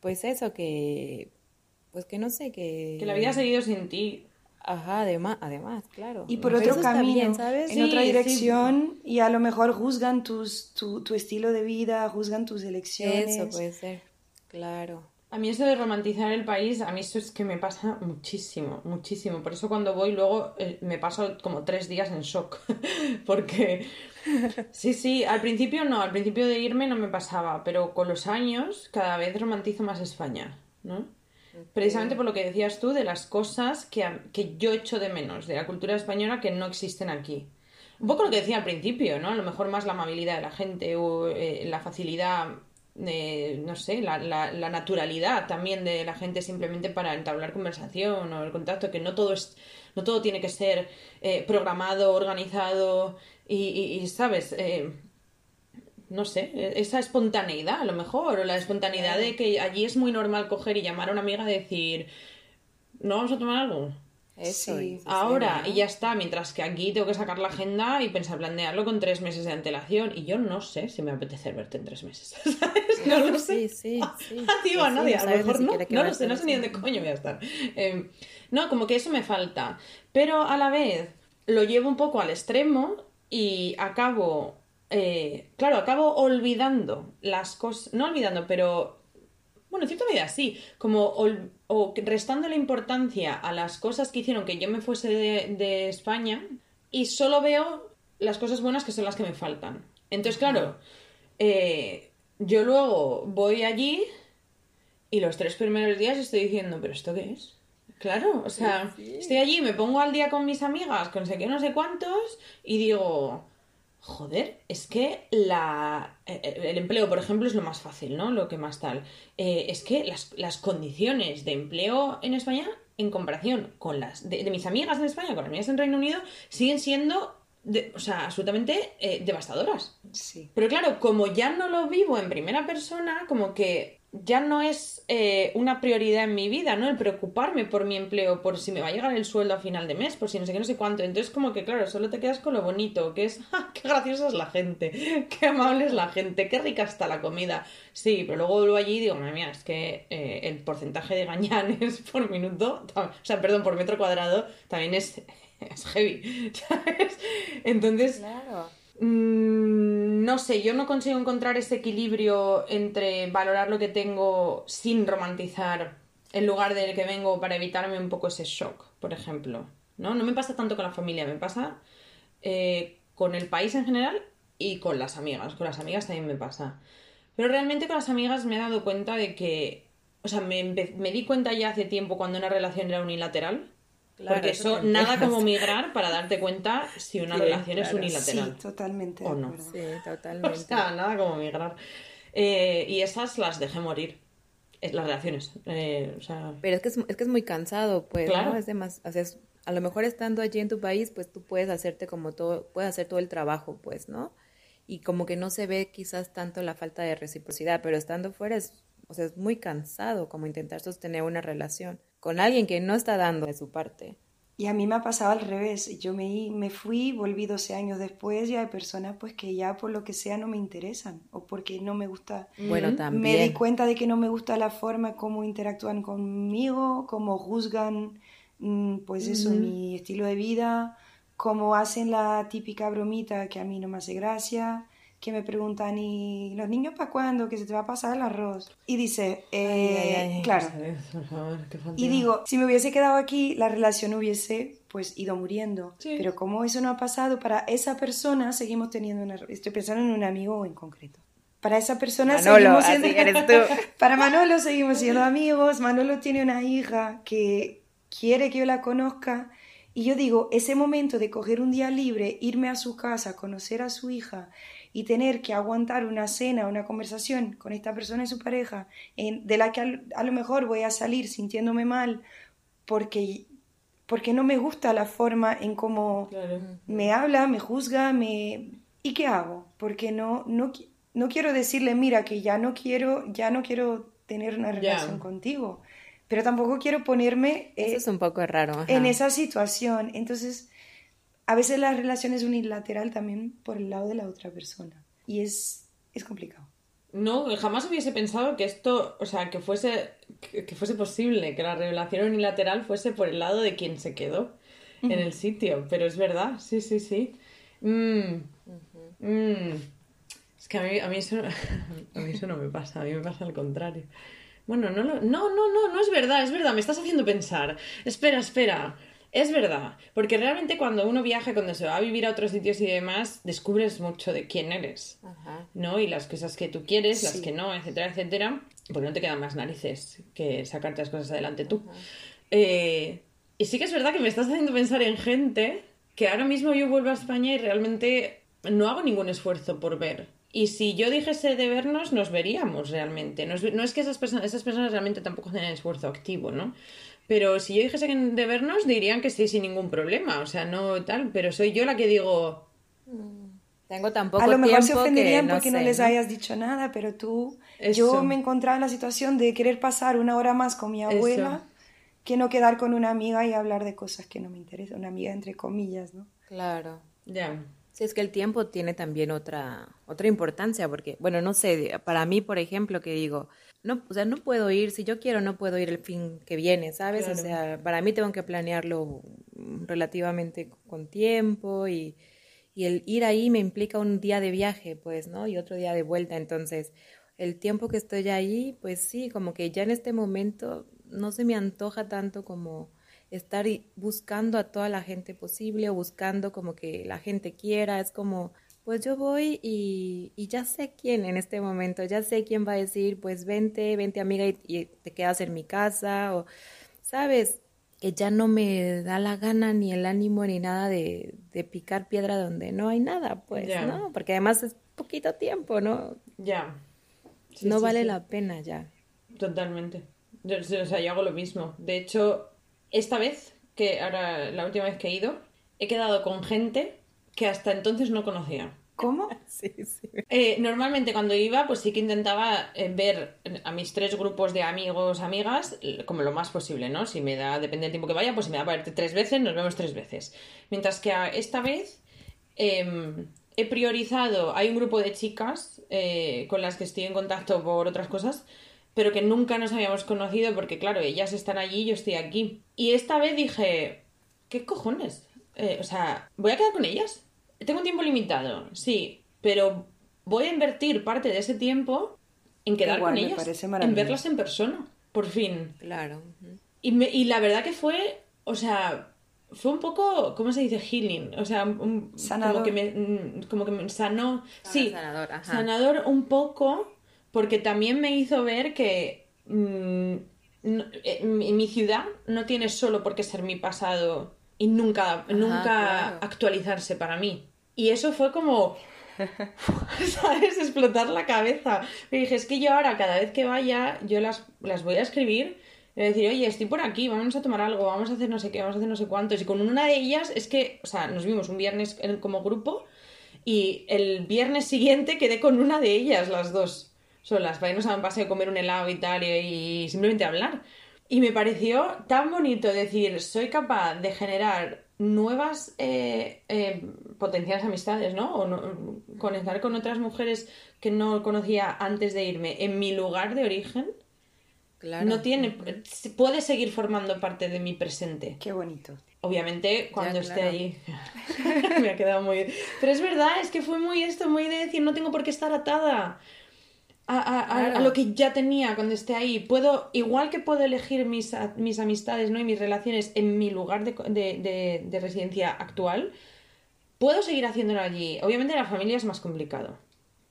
A: pues eso, que, pues que no sé, que...
C: Que la vida ha seguido sin ti.
A: Ajá, además, además, claro.
B: Y por otro camino, en otra dirección, y a lo mejor juzgan tus, tu, tu, estilo de vida, juzgan tus elecciones.
A: Eso puede ser, claro.
C: A mí eso de romantizar el país, a mí eso es que me pasa muchísimo, muchísimo. Por eso cuando voy luego eh, me paso como tres días en shock. Porque, sí, sí, al principio no, al principio de irme no me pasaba, pero con los años cada vez romantizo más España, ¿no? Precisamente por lo que decías tú de las cosas que, que yo echo de menos de la cultura española que no existen aquí. Un poco lo que decía al principio, ¿no? A lo mejor más la amabilidad de la gente o eh, la facilidad no sé, la, la, naturalidad también de la gente simplemente para entablar conversación o el contacto, que no todo es, no todo tiene que ser eh, programado, organizado y, ¿sabes? No sé, esa espontaneidad a lo mejor, o la espontaneidad de que allí es muy normal coger y llamar a una amiga y decir, ¿no vamos a tomar algo?
A: Eso,
C: ahora y ya está, mientras que aquí tengo que sacar la agenda y pensar planearlo con tres meses de antelación y yo no sé si me apetece verte en tres meses, ¿sabes? No lo sé.
A: Sí, sí, sí.
C: a nadie, a lo mejor no, no lo sé, no sé ni dónde coño voy a estar. Em, no, como que eso me falta, pero a la vez lo llevo un poco al extremo y acabo, eh, claro, acabo olvidando las cosas, no olvidando, pero bueno, en cierta medida sí, como o restando la importancia a las cosas que hicieron que yo me fuese de, España y solo veo las cosas buenas que son las que me faltan. Entonces, claro, eh, yo luego voy allí y los tres primeros días estoy diciendo, ¿pero esto qué es? Claro, o sea, estoy allí, me pongo al día con mis amigas, con sé qué, no sé cuántos, y digo, Joder, es que la, eh, eh, el empleo, por ejemplo, es lo más fácil, ¿no? Lo que más tal. Eh, es que las, condiciones de empleo en España, en comparación con las de, mis amigas en España, con las mías en Reino Unido, siguen siendo, o sea, absolutamente devastadoras.
B: Sí.
C: Pero claro, como ya no lo vivo en primera persona, como que ya no es eh, una prioridad en mi vida, ¿no? El preocuparme por mi empleo, por si me va a llegar el sueldo a final de mes, por si no sé qué, no sé cuánto. Entonces, como que, claro, solo te quedas con lo bonito, que es, ¡ah, qué graciosa es la gente! ¡Qué amable es la gente! ¡Qué rica está la comida! Sí, pero luego vuelvo allí y digo, madre mía, es que eh, el porcentaje de gañanes por minuto, o sea, perdón, por metro cuadrado, también es, es heavy, ¿sabes? Entonces...
A: Claro
C: Mm, no sé, yo no consigo encontrar ese equilibrio entre valorar lo que tengo sin romantizar el lugar del que vengo para evitarme un poco ese shock, por ejemplo. ¿no? no me pasa tanto con la familia, me pasa eh, con el país en general y con las amigas. Con las amigas también me pasa. Pero realmente con las amigas me he dado cuenta de que, o sea, me, me di cuenta ya hace tiempo cuando una relación era unilateral porque eso, nada como migrar para darte cuenta si una relación es unilateral.
B: Sí, totalmente.
C: O no.
A: Sí, totalmente.
C: O sea, nada como migrar. Eh, y esas las dejé morir. Las relaciones. Eh, o sea...
A: Pero es que es, es que es muy cansado, pues. Claro. ¿no? Es más, o sea, a lo mejor estando allí en tu país, pues tú puedes hacerte como todo, puedes hacer todo el trabajo, pues, ¿no? Y como que no se ve quizás tanto la falta de reciprocidad, pero estando fuera es, o sea, es muy cansado como intentar sostener una relación con alguien que no está dando de su parte.
B: Y a mí me ha pasado al revés. Yo me, me fui, volví 12 años después y hay personas pues que ya por lo que sea no me interesan o porque no me gusta.
A: Bueno, también.
B: Me di cuenta de que no me gusta la forma como interactúan conmigo, cómo juzgan mm, pues eso, mi estilo de vida, cómo hacen la típica bromita que a mí no me hace gracia que me preguntan, ¿y los niños para cuándo? Que se te va a pasar el arroz. Y dice, eh, claro. y digo, si me hubiese quedado aquí, la relación hubiese pues ido muriendo. Pero como eso no ha pasado, para esa persona seguimos teniendo una... Estoy pensando en un amigo en concreto. Para esa persona seguimos siendo... para Manolo seguimos siendo amigos. Manolo tiene una hija que quiere que yo la conozca. Y yo digo, ese momento de coger un día libre, irme a su casa, conocer a su hija y tener que aguantar una cena, una conversación con esta persona y su pareja, en, de la que a, lo mejor voy a salir sintiéndome mal porque, porque no me gusta la forma en cómo me habla, me juzga, me... ¿Y qué hago? Porque no, no, no quiero decirle, mira, que ya no quiero, ya no quiero tener una relación contigo, pero tampoco quiero ponerme
A: Eso es un poco raro,
B: en esa situación. Entonces, a veces la relación es unilateral también por el lado de la otra persona y es, es complicado.
C: no, jamás hubiese pensado que esto, o sea, que fuese, que, fuese posible, que la revelación unilateral fuese por el lado de quien se quedó en el sitio. Pero es verdad, sí, sí, sí. Mm. Mm. Es que a mí, a, mí eso, a mí eso no me pasa, a mí me pasa al contrario. Bueno, no, no, no, no, no es verdad, es verdad, me estás haciendo pensar. Espera, espera. Es verdad, porque realmente cuando uno viaja, cuando se va a vivir a otros sitios y demás, descubres mucho de quién eres, ¿no? Y las cosas que tú quieres, las que no, etcétera, etcétera, porque no te quedan más narices que sacarte las cosas adelante tú. Eh, y sí que es verdad que me estás haciendo pensar en gente que ahora mismo yo vuelvo a España y realmente no hago ningún esfuerzo por ver. Y si yo dijese de vernos, nos veríamos realmente. No es, que esas personas, esas personas realmente tampoco hacen esfuerzo activo, ¿no? Pero si yo dijese de vernos, dirían que sí, sin ningún problema. O sea, no tal. Pero soy yo la que digo.
A: Mm, tengo tampoco
B: A lo mejor se ofenderían porque no, les hayas dicho nada, pero tú. Yo me encontraba en la situación de querer pasar una hora más con mi abuela que no quedar con una amiga y hablar de cosas que no me interesan. Una amiga entre comillas, ¿no?
A: Claro.
C: Ya.
A: Sí, es que el tiempo tiene también otra, otra importancia, porque, bueno, no sé, para mí, por ejemplo, que digo, no, o sea, no puedo ir, si yo quiero no puedo ir el fin que viene, ¿sabes? O sea, para mí tengo que planearlo relativamente con tiempo y, y el ir ahí me implica un día de viaje, pues, ¿no? Y otro día de vuelta, entonces, el tiempo que estoy ahí, pues sí, como que ya en este momento no se me antoja tanto como estar buscando a toda la gente posible o buscando como que la gente quiera, es como pues yo voy y, ya sé quién en este momento, ya sé quién va a decir, pues vente, vente amiga y, te quedas en mi casa, o, ¿sabes? Que ya no me da la gana ni el ánimo ni nada de, picar piedra donde no hay nada, pues, ¿no? Porque además es poquito tiempo, ¿no?
C: Ya.
A: no vale la pena ya.
C: Totalmente. Yo, o sea, yo hago lo mismo. De hecho, esta vez, que ahora la última vez que he ido, he quedado con gente que hasta entonces no conocía.
B: ¿Cómo?
A: Sí, sí.
C: Eh, normalmente cuando iba, pues sí que intentaba eh, ver a mis tres grupos de amigos, amigas, como lo más posible, ¿no? Si me da, depende del tiempo que vaya, pues si me da para verte tres veces, nos vemos tres veces. Mientras que esta vez em, he priorizado, hay un grupo de chicas eh, con las que estoy en contacto por otras cosas, pero que nunca nos habíamos conocido porque, claro, ellas están allí y yo estoy aquí. Y esta vez dije, ¿qué cojones? o sea, voy a quedar con ellas tengo un tiempo limitado, sí, pero voy a invertir parte de ese tiempo en quedar con ellas, en verlas en persona, por fin.
A: Claro.
C: Y, y la verdad que fue, o sea, fue un poco, ¿cómo se dice? Healing. O sea, un,
B: sanador.
C: Como que me, mm, como que me sanó. sí, sanador, sanador un poco, porque también me hizo ver que mm, eh, mi ciudad no tiene solo por qué ser mi pasado y nunca, nunca actualizarse para mí. Y eso fue como, ¿sabes? Explotar la cabeza. Me dije, es que yo ahora cada vez que vaya, yo las, las voy a escribir y decir, oye, estoy por aquí, vamos a tomar algo, vamos a hacer no sé qué, vamos a hacer no sé cuántos. Y con una de ellas es que, o sea, nos vimos un viernes como grupo y el viernes siguiente quedé con una de ellas, las dos solas, para irnos a un paseo, comer un helado y tal, y simplemente hablar. Y me pareció tan bonito decir, soy capaz de generar nuevas eh, eh, potenciales amistades, ¿no? O conectar con otras mujeres que no conocía antes de irme en mi lugar de origen. Claro. No tiene, puede seguir formando parte de mi presente.
B: Qué bonito.
C: Obviamente, cuando esté ahí, me ha quedado muy. Pero es verdad, es que fue muy esto, muy de decir, no tengo por qué estar atada a, lo que ya tenía cuando esté ahí. Puedo, igual que puedo elegir mis, mis amistades ¿no? y mis relaciones en mi lugar de, residencia actual, puedo seguir haciéndolo allí. Obviamente la familia es más complicado.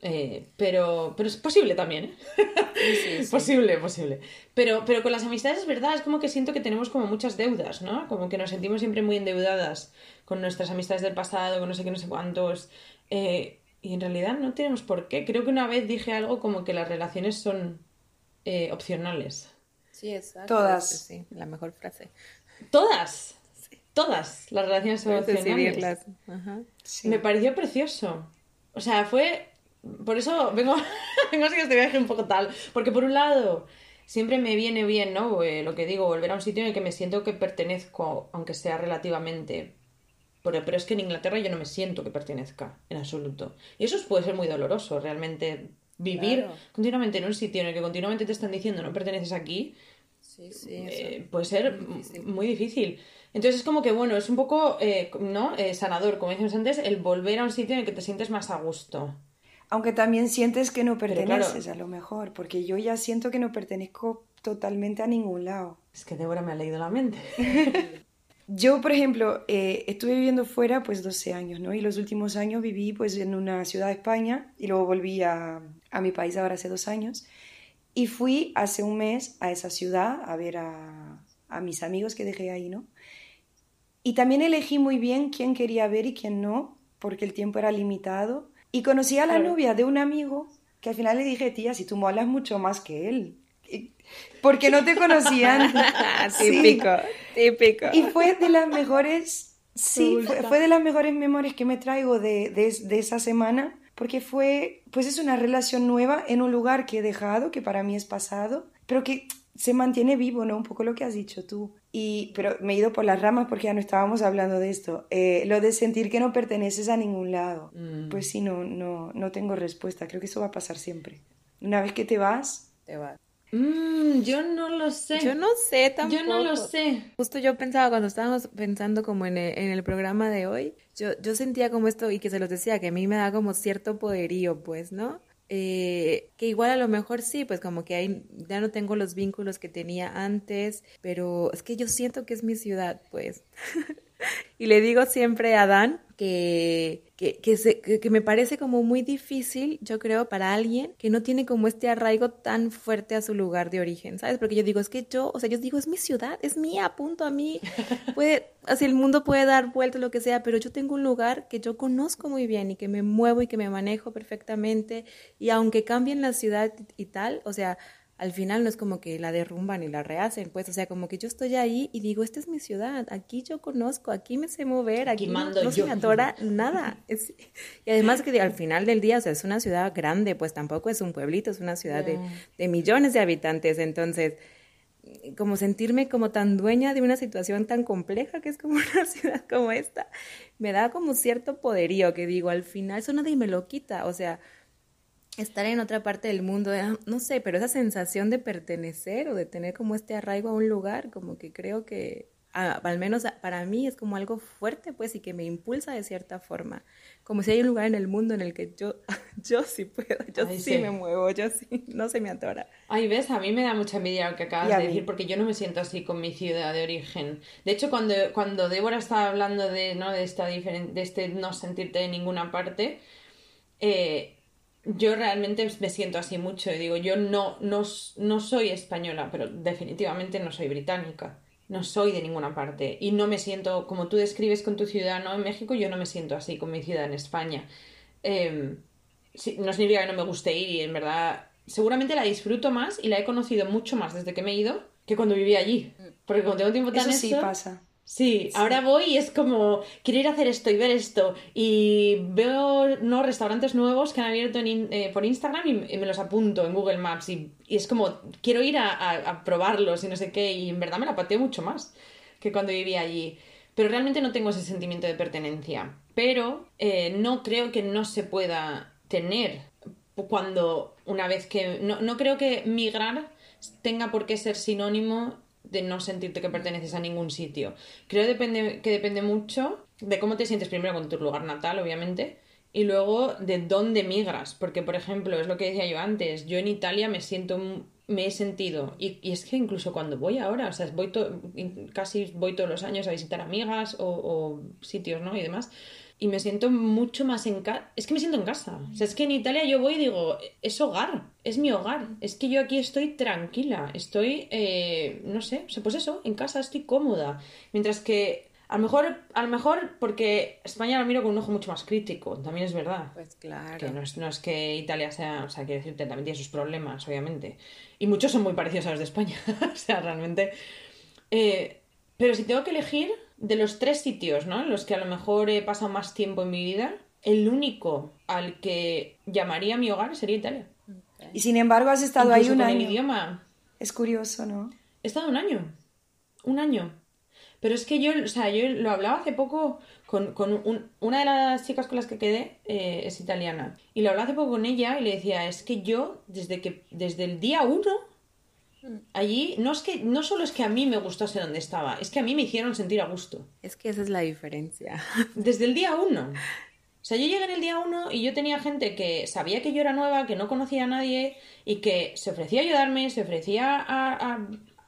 C: Eh, pero, pero es posible también, ¿eh? Sí, posible, posible. Pero, pero con las amistades es verdad, es como que siento que tenemos como muchas deudas, ¿no? Como que nos sentimos siempre muy endeudadas con nuestras amistades del pasado, con no sé qué, no sé cuántos. Eh, y en realidad no tenemos por qué. Creo que una vez dije algo como que las relaciones son eh, opcionales.
A: Sí, exacto.
B: Todas.
A: Sí, la mejor frase.
C: Todas. Todas las relaciones son opcionales. Me pareció precioso. O sea, fue... Por eso vengo, vengo así este viaje un poco tal. Porque por un lado, siempre me viene bien, ¿no? Eh, lo que digo, volver a un sitio en el que me siento que pertenezco, aunque sea relativamente pero, es que en Inglaterra yo no me siento que pertenezca en absoluto. Y eso puede ser muy doloroso, realmente vivir continuamente en un sitio en el que continuamente te están diciendo no perteneces aquí, eh, puede ser muy difícil. Entonces es como que, bueno, es un poco, eh, ¿no? Eh, sanador, como decíamos antes, el volver a un sitio en el que te sientes más a gusto.
B: Aunque también sientes que no perteneces a lo mejor, porque yo ya siento que no pertenezco totalmente a ningún lado.
C: Es que Débora me ha leído la mente.
B: yo, por ejemplo, estuve viviendo fuera pues 12 años, ¿no? Y los últimos años viví pues en una ciudad de España y luego volví a, a mi país ahora hace dos años. Y fui hace un mes a esa ciudad a ver a, a mis amigos que dejé ahí, ¿no? Y también elegí muy bien quién quería ver y quién no, porque el tiempo era limitado. Y conocí a la novia de un amigo que al final le dije, tía, si tú molas mucho más que él. Porque no te conocían.
A: típico, típico.
B: Y fue de las mejores, sí, fue, de las mejores memorias que me traigo de, de, de esa semana porque fue, pues es una relación nueva en un lugar que he dejado, que para mí es pasado, pero que se mantiene vivo, ¿no? Un poco lo que has dicho tú. Y, pero me he ido por las ramas porque ya no estábamos hablando de esto. Eh, lo de sentir que no perteneces a ningún lado. Mm. Pues sí, no, no, no tengo respuesta. Creo que eso va a pasar siempre. Una vez que te vas...
A: Te vas.
C: Mm, yo no lo sé.
A: Yo no sé tampoco.
C: Yo no lo sé.
A: Justo yo pensaba cuando estábamos pensando como en el, en el programa de hoy, yo, yo sentía como esto y que se los decía, que a mí me da como cierto poderío, pues, ¿no? Eh, que igual a lo mejor sí, pues como que ahí ya no tengo los vínculos que tenía antes, pero es que yo siento que es mi ciudad, pues. y le digo siempre a Dan que, que, que, que, me parece como muy difícil, yo creo, para alguien que no tiene como este arraigo tan fuerte a su lugar de origen, ¿sabes? Porque yo digo, es que yo, o sea, yo digo, es mi ciudad, es mía, punto, a mí puede, así el mundo puede dar vueltas, lo que sea, pero yo tengo un lugar que yo conozco muy bien y que me muevo y que me manejo perfectamente y aunque cambien la ciudad y tal, o sea, al final no es como que la derrumban y la rehacen, pues, o sea, como que yo estoy ahí y digo, esta es mi ciudad, aquí yo conozco, aquí me sé mover, aquí, mando no, se me atora nada. y además que al final del día, o sea, es una ciudad grande, pues tampoco es un pueblito, es una ciudad de, de, millones de habitantes, entonces, como sentirme como tan dueña de una situación tan compleja que es como una ciudad como esta, me da como cierto poderío que digo, al final eso nadie me lo quita, o sea, estar en otra parte del mundo, ah, no sé, pero esa sensación de pertenecer o de tener como este arraigo a un lugar, como que creo que al menos para mí es como algo fuerte, pues, y que me impulsa de cierta forma. Como si hay un lugar en el mundo en el que yo, yo sí puedo, yo sí, me muevo, yo sí, no se me atora.
C: Ay, ves, a mí me da mucha envidia lo que acabas de decir, porque yo no me siento así con mi ciudad de origen. De hecho, cuando, cuando Débora estaba hablando de, ¿no? de, esta de este no sentirte en ninguna parte, eh, yo realmente me siento así mucho y digo, yo no, no, no soy española, pero definitivamente no soy británica. No soy de ninguna parte. Y no me siento, como tú describes con tu ciudad ¿no? en México, yo no me siento así con mi ciudad en España. Eh, no significa que no me guste ir y en verdad seguramente la disfruto más y la he conocido mucho más desde que me he ido que cuando vivía allí. Porque cuando tengo tiempo tan
B: Eso sí pasa.
C: Sí, ahora voy y es como, quiero ir a hacer esto y ver esto. Y veo no restaurantes nuevos que han abierto eh, por Instagram y, me los apunto en Google Maps. Y, es como, quiero ir a, probarlos y no sé qué. Y en verdad me la pateo mucho más que cuando vivía allí. Pero realmente no tengo ese sentimiento de pertenencia. Pero eh, no creo que no se pueda tener cuando una vez que... No, no creo que migrar tenga por qué ser sinónimo de no sentirte que perteneces a ningún sitio. Creo depende, que depende mucho de cómo te sientes primero con tu lugar natal, obviamente, y luego de dónde migras. Porque, por ejemplo, es lo que decía yo antes, yo en Italia me siento, me he sentido, y, es que incluso cuando voy ahora, o sea, voy casi voy todos los años a visitar amigas o, o sitios, ¿no? Y demás y me siento mucho más en casa. Es que me siento en casa. O sea, es que en Italia yo voy y digo, es hogar, es mi hogar. Es que yo aquí estoy tranquila, estoy, eh, no sé, pues eso, en casa estoy cómoda. Mientras que a lo mejor, a lo mejor porque España lo miro con un ojo mucho más crítico, también es verdad.
A: Pues claro.
C: Que no es, no es que Italia sea, o sea, quiero decirte, también tiene sus problemas, obviamente. Y muchos son muy parecidos a los de España. o sea, realmente. Eh, pero si tengo que elegir, de los tres sitios, ¿no? En los que a lo mejor he pasado más tiempo en mi vida, el único al que llamaría mi hogar sería Italia.
B: Y sin embargo has estado ahí un año.
C: idioma.
B: Es curioso, ¿no?
C: He estado un año. Un año. Pero es que yo, o sea, yo lo hablaba hace poco con, una de las chicas con las que quedé, eh, es italiana. Y lo hablaba hace poco con ella y le decía, es que yo, desde, que, desde el día uno, allí, no, es que, no solo es que a mí me gustase donde estaba, es que a mí me hicieron sentir a gusto.
A: Es que esa es la diferencia.
C: Desde el día uno. O sea, yo llegué en el día uno y yo tenía gente que sabía que yo era nueva, que no conocía a nadie y que se ofrecía a ayudarme, se ofrecía a,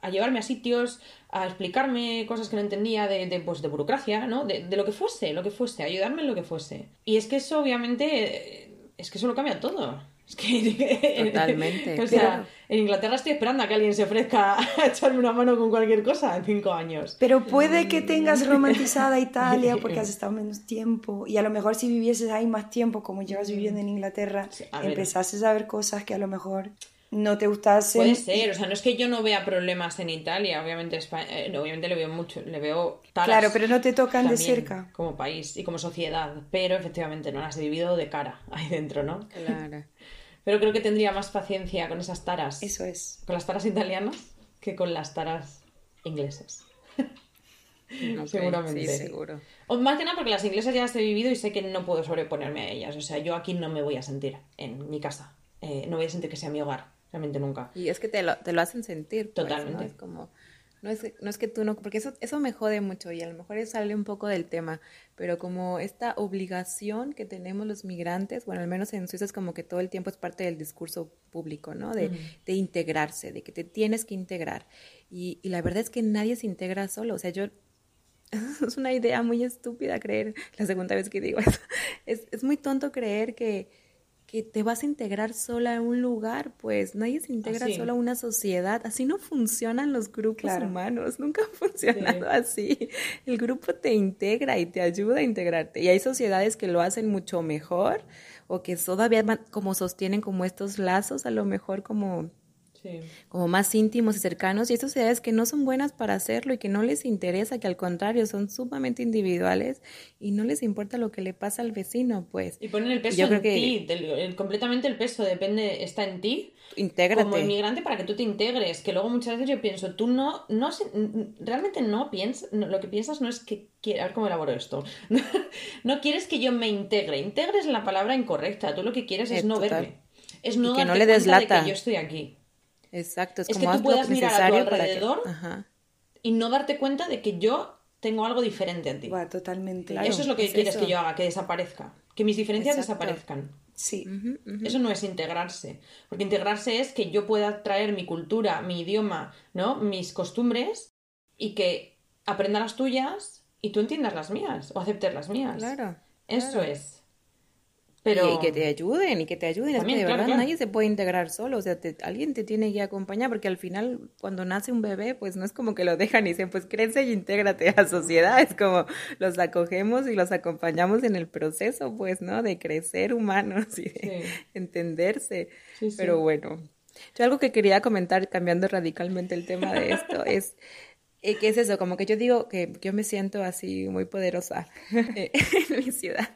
C: a llevarme a sitios, a explicarme cosas que no entendía de, de, pues, de burocracia, ¿no? De, de, lo que fuese, lo que fuese, ayudarme en lo que fuese. Y es que eso, obviamente, es que eso lo cambia todo. Es que... Totalmente. o sea, en Inglaterra estoy esperando a que alguien se ofrezca a echarme una mano con cualquier cosa en cinco años.
B: Pero puede que tengas romantizada Italia porque has estado menos tiempo y a lo mejor si vivieses ahí más tiempo como llevas viviendo en Inglaterra, empezases a ver cosas que a lo mejor no te gustase.
C: Puede ser, o sea, no es que yo no vea problemas en Italia, obviamente, eh, obviamente le veo mucho, le veo
B: Claro, pero no te tocan de cerca.
C: Como país y como sociedad, pero efectivamente no las he vivido de cara ahí dentro, ¿no? Claro. pero creo que tendría más paciencia con esas taras.
B: Eso es.
C: Con las taras italianas que con las taras inglesas. Seguramente. Sí, seguro. O más que nada porque las inglesas ya las he vivido y sé que no puedo sobreponerme a ellas. O sea, yo aquí no me voy a sentir en mi casa. Eh, no voy a sentir que sea mi hogar realmente nunca.
A: Y es que te lo, te lo hacen sentir. Pues, Totalmente. Es como, no es, no es que tú no, porque eso, eso me jode mucho y a lo mejor sale un poco del tema, pero como esta obligación que tenemos los migrantes, bueno, al menos en Suiza es como que todo el tiempo es parte del discurso público, ¿no? De, de integrarse, de que te tienes que integrar. Y, y la verdad es que nadie se integra solo, o sea, yo es una idea muy estúpida creer, la segunda vez que digo eso, es, es muy tonto creer que que te vas a integrar sola a un lugar, pues nadie se integra sola a una sociedad. Así no funcionan los grupos humanos, nunca han funcionado así. El grupo te integra y te ayuda a integrarte. Y hay sociedades que lo hacen mucho mejor o que todavía como sostienen como estos lazos, a lo mejor como como más íntimos y cercanos, y hay sociedades que no son buenas para hacerlo y que no les interesa, que al contrario son sumamente individuales y no les importa lo que le pasa al vecino, pues.
C: Y ponen el peso en ti, completamente el peso depende, está en ti. Intégrate. Como inmigrante para que tú te integres, que luego muchas veces yo pienso, tú no, no realmente no piensas, lo que piensas no es que, a ver cómo elaboro esto, no quieres que yo me integre, integres la palabra incorrecta, tú lo que quieres es, no verme. Es no, que no le des de que yo estoy aquí. Exacto, es, como que tú puedas mirar a tu alrededor y no darte cuenta de que yo tengo algo diferente en ti.
B: totalmente.
C: eso es lo que quieres que yo haga, que desaparezca, que mis diferencias desaparezcan.
B: Sí.
C: Eso no es integrarse, porque integrarse es que yo pueda traer mi cultura, mi idioma, ¿no? Mis costumbres y que aprenda las tuyas y tú entiendas las mías o aceptes las mías. Claro. Eso es.
A: Pero... Y, que te ayuden, y que te ayuden. es que de verdad nadie se puede integrar solo, o sea, alguien te tiene que acompañar, porque al final cuando nace un bebé, pues no es como que lo dejan y dicen, pues crece y intégrate a la sociedad, es como los acogemos y los acompañamos en el proceso, pues, ¿no? De crecer humanos y de entenderse. Pero bueno, yo algo que quería comentar, cambiando radicalmente el tema de esto, es... Eh, ¿Qué es eso? Como que yo digo que yo me siento así muy poderosa en mi ciudad,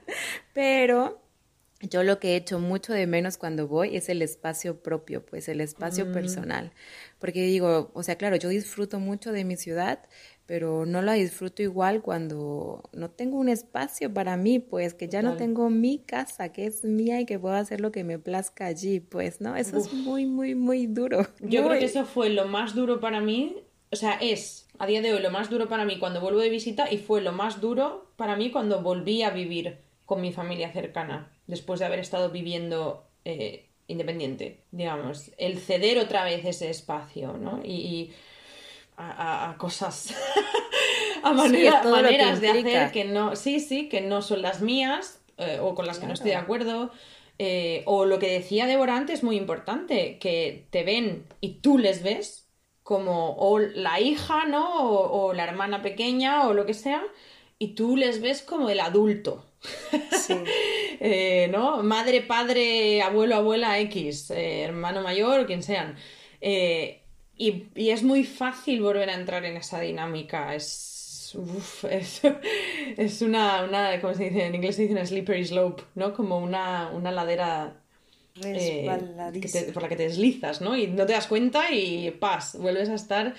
A: pero yo lo que he hecho mucho de menos cuando voy es el espacio propio, pues el espacio mm. personal. Porque digo, o sea, claro, yo disfruto mucho de mi ciudad, pero no la disfruto igual cuando no tengo un espacio para mí, pues que ya no tengo mi casa, que es mía y que puedo hacer lo que me plazca allí, pues, ¿no? Eso es muy, muy, muy duro.
C: Yo creo que eso fue lo más duro para mí, o sea, es a día de hoy lo más duro para mí cuando vuelvo de visita y fue lo más duro para mí cuando volví a vivir con mi familia cercana después de haber estado viviendo eh, independiente, digamos, el ceder otra vez ese espacio, ¿no? Y, a, cosas, a maneras de hacer que no, sí, sí, que no son las mías eh, o con las que no estoy de acuerdo. Eh, o lo que decía Débora antes, muy importante, que te ven y tú les ves como o la hija, ¿no? O, o la hermana pequeña o lo que sea, y tú les ves como el adulto. Sí. Eh, ¿no? Madre, padre, abuelo, abuela, X, eh, hermano mayor quien sean. Eh, y, es muy fácil volver a entrar en esa dinámica. Es, es, una, una, ¿cómo se dice? En inglés se dice una slippery slope, ¿no? Como una, una ladera por la que te deslizas, ¿no? Y no te das cuenta y pas, vuelves a estar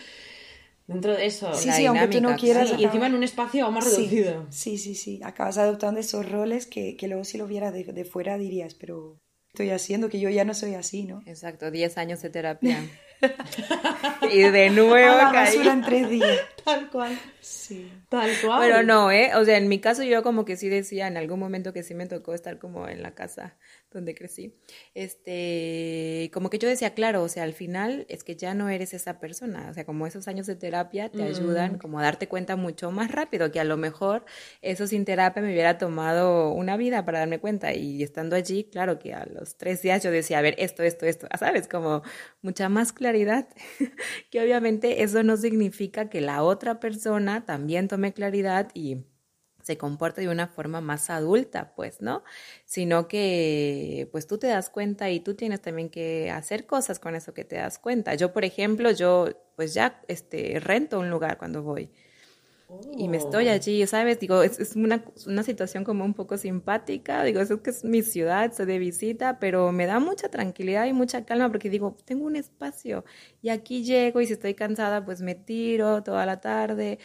C: Dentro de eso.
B: Sí, sí, aunque tú no quieras.
C: y encima en un espacio aún más reducido.
B: Sí, sí, sí. Acabas adoptando esos roles que, que luego si lo viera de, de fuera dirías, pero estoy haciendo que yo ya no soy así, ¿no?
A: Exacto, 10 años de terapia. y de nuevo
B: a la en tres días.
C: Tal cual.
B: Sí.
C: Tal cual.
A: Pero no, ¿eh? O sea, en mi caso yo como que sí decía en algún momento que sí me tocó estar como en la casa donde crecí, este, como que yo decía, claro, o sea, al final es que ya no eres esa persona, o sea, como esos años de terapia te ayudan mm. como a darte cuenta mucho más rápido, que a lo mejor eso sin terapia me hubiera tomado una vida para darme cuenta y estando allí, claro que a los tres días yo decía, a ver, esto, esto, esto, ¿sabes? Como mucha más claridad, que obviamente eso no significa que la otra persona también tome claridad y se comporta de una forma más adulta, pues, ¿no? Sino que, pues, tú te das cuenta y tú tienes también que hacer cosas con eso que te das cuenta. Yo, por ejemplo, yo, pues, ya, este, rento un lugar cuando voy. Y me estoy oh. allí, ¿sabes? Digo, es, es una, una, situación como un poco simpática. Digo, es que es mi ciudad, estoy de visita, pero me da mucha tranquilidad y mucha calma porque digo, tengo un espacio y aquí llego y si estoy cansada, pues me tiro toda la tarde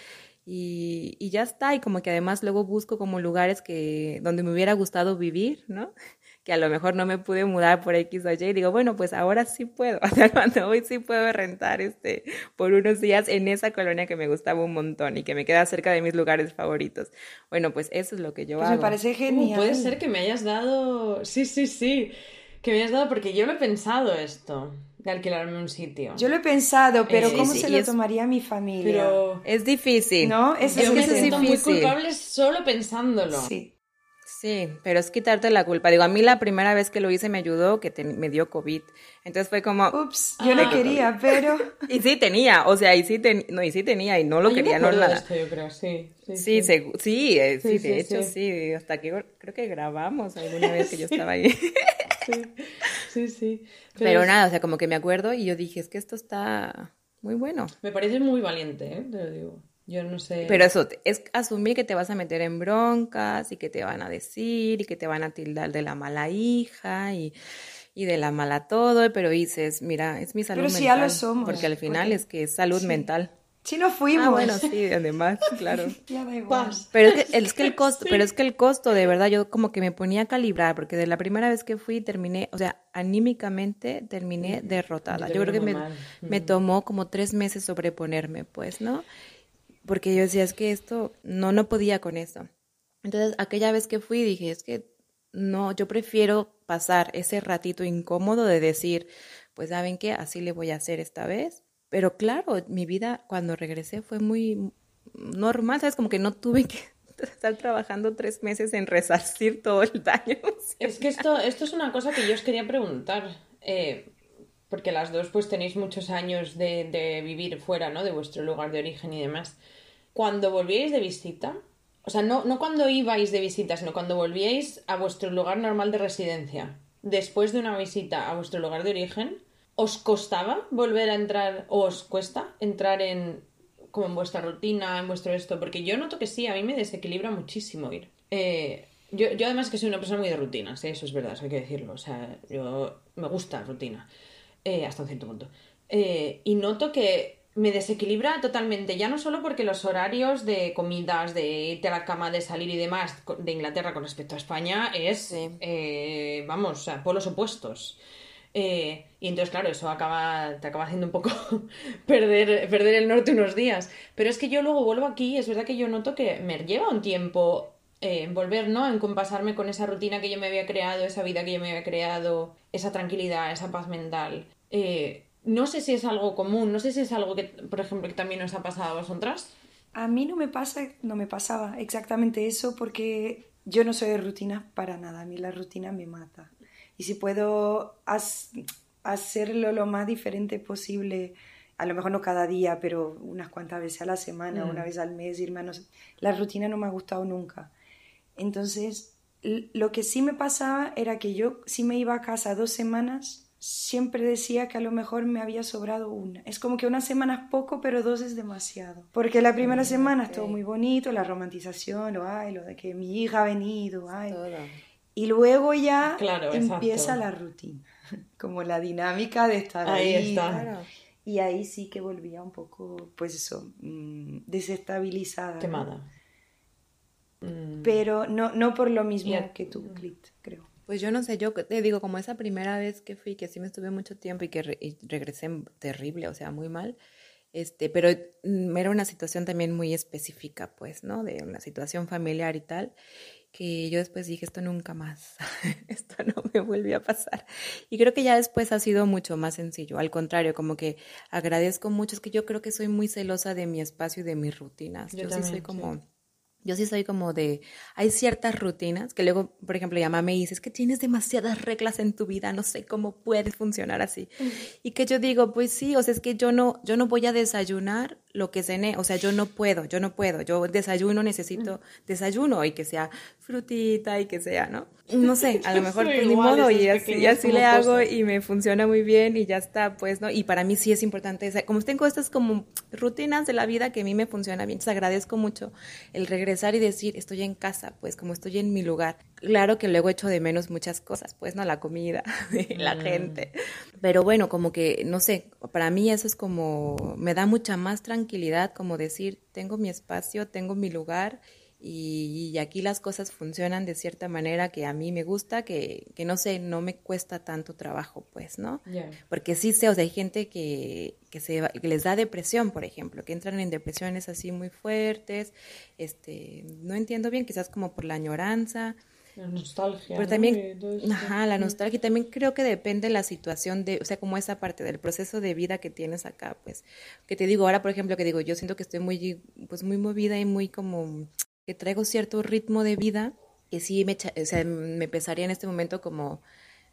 A: y, y, ya está, y como que además luego busco como lugares que donde me hubiera gustado vivir, ¿no? Que a lo mejor no me pude mudar por X o Y, y digo, bueno, pues ahora sí puedo, o sea, cuando hoy sí puedo rentar este por unos días en esa colonia que me gustaba un montón y que me queda cerca de mis lugares favoritos. Bueno, pues eso es lo que yo
B: pues
A: hago.
B: Me parece genial.
C: puede ser que me hayas dado, sí, sí, sí, que me hayas dado porque yo lo he pensado esto de alquilarme un sitio.
B: Yo lo he pensado, pero eh, ¿cómo se lo tomaría mi familia?
A: Pero es difícil.
B: ¿No? Es,
C: Yo me siento muy culpable solo pensándolo.
B: Sí.
A: Sí, pero es quitarte la culpa. Digo, a mí la primera vez que lo hice me ayudó, que me dio COVID. Entonces fue como...
B: Ups, yo no quería, pero...
A: Y sí tenía, o sea, y sí, no, y sí tenía, y no lo quería, no nada.
C: Esto, yo creo, sí.
A: Sí, sí, sí, sí, eh, de hecho sí. Hasta que creo que grabamos alguna vez que yo estaba ahí.
C: sí, sí.
A: Pero, nada, o sea, como que me acuerdo y yo dije, es que esto está muy bueno.
C: Me parece muy valiente, ¿eh? te lo digo. Yo no sé.
A: Pero eso, es asumir que te vas a meter en broncas y que te van a decir y que te van a tildar de la mala hija y, y de la mala todo, pero dices, mira, es mi salud
B: pero
A: mental.
B: ya lo somos.
A: Porque al final es que es salud mental.
B: Sí nos fuimos.
A: Ah, bueno, sí, además, claro.
B: ya da igual.
A: Pero es que, es que el costo, pero es que el costo, de verdad, yo como que me ponía a calibrar, porque de la primera vez que fui terminé, o sea, anímicamente terminé derrotada. Yo, creo que me, me, tomó como tres meses sobreponerme, pues, ¿no? Porque yo decía, es que esto, no, no podía con eso. Entonces, aquella vez que fui, dije, es que no, yo prefiero pasar ese ratito incómodo de decir, pues, ¿saben qué? Así le voy a hacer esta vez pero claro, mi vida cuando regresé fue muy normal, ¿sabes? Como que no tuve que estar trabajando tres meses en resarcir todo el daño.
C: Es que esto, esto es una cosa que yo os quería preguntar, eh, porque las dos pues tenéis muchos años de, vivir fuera, ¿no? De vuestro lugar de origen y demás. Cuando volvíais de visita, o sea, no, no cuando ibais de visita, sino cuando volvíais a vuestro lugar normal de residencia, después de una visita a vuestro lugar de origen, ¿Os costaba volver a entrar, o os cuesta entrar en como vuestra rutina, en vuestro esto? Porque yo noto que sí, a mí me desequilibra muchísimo ir. Eh, yo, yo, además que soy una persona muy de rutinas, ¿eh? eso es verdad, eso hay que decirlo. O sea, yo me gusta rutina, eh, hasta un cierto punto. y noto que me desequilibra totalmente, ya no solo porque los horarios de comidas, de irte a la cama, de salir y demás de Inglaterra con respecto a España es, vamos, o sea, polos opuestos. Eh, y entonces, claro, eso acaba, te acaba haciendo un poco perder, perder el norte unos días. Pero es que yo luego vuelvo aquí, es verdad que yo noto que me lleva un tiempo eh, volver, ¿no? En compasarme con esa rutina que yo me había creado, esa vida que yo me había creado, esa tranquilidad, esa paz mental. Eh, no sé si es algo común, no sé si es algo que, por ejemplo, que también os ha pasado a vosotras.
B: A mí no me pasa, no me pasaba exactamente eso porque yo no soy de rutina para nada. A mí la rutina me mata y si puedo hacerlo lo más diferente posible, a lo mejor no cada día, pero unas cuantas veces a la semana, una mm. vez al mes, irme a La rutina no me ha gustado nunca. Entonces, lo que sí me pasaba era que yo, si me iba a casa dos semanas, siempre decía que a lo mejor me había sobrado una. Es como que una semana es poco, pero dos es demasiado. Porque la primera mm, semana es todo muy bonito, la romantización, lo, ay, lo de que mi hija ha venido, ay. Y luego ya empieza la rutina, como la dinámica de estar ahí.
C: ahí está.
B: y ahí sí que volvía un poco, pues eso, mm, desestabilizada.
C: Quemada.
B: Mm. Pero no, no por lo mismo que tú, Clit, creo.
A: Pues yo no sé, yo te digo, como esa primera vez que fui, que sí me estuve mucho tiempo y que regresé terrible, o sea, muy mal, este, pero mm, era una situación también muy específica, pues, ¿no? De una situación familiar y tal, que yo después dije, esto nunca más, esto no me vuelve a pasar. Y creo que ya después ha sido mucho más sencillo, al contrario, como que agradezco mucho, es que yo creo que soy muy celosa de mi espacio y de mis rutinas. Yo, sí soy como... Yo sí soy como de, hay ciertas rutinas que luego, por ejemplo, mi mamá me dice, es que tienes demasiadas reglas en tu vida, no sé cómo puedes funcionar así. Y que yo digo, pues sí, o sea, es que yo no, yo no voy a desayunar lo que cené, o sea, yo no puedo, yo no puedo, yo desayuno, necesito desayuno y que sea frutita y que sea, ¿no? No sé, a lo mejor pues ni modo y así, así le hago y me funciona muy bien y ya está, pues, ¿no? Y para mí sí es importante, como tengo estas como rutinas de la vida que a mí me funciona bien, entonces agradezco mucho el regresar y decir, estoy en casa, pues, como estoy en mi lugar. Claro que luego echo de menos muchas cosas, pues, ¿no? La comida, la mm. gente. Pero bueno, como que, no sé, para mí eso es como, me da mucha más tranquilidad, como decir, tengo mi espacio, tengo mi lugar y, aquí las cosas funcionan de cierta manera que a mí me gusta, que, que no sé, no me cuesta tanto trabajo, pues, ¿no? Porque sí sé, o sea, hay gente que, que, se, que les da depresión, por ejemplo, que entran en depresiones así muy fuertes, este, no entiendo bien, quizás como por la añoranza.
C: La nostalgia.
A: Pero también, ajá, la nostalgia. También creo que depende la situación de, o sea, como esa parte del proceso de vida que tienes acá, pues, que te digo, ahora, por ejemplo, que digo, yo siento que estoy muy, pues, muy movida y muy como que traigo cierto ritmo de vida que sí me, o sea, me pesaría en este momento como,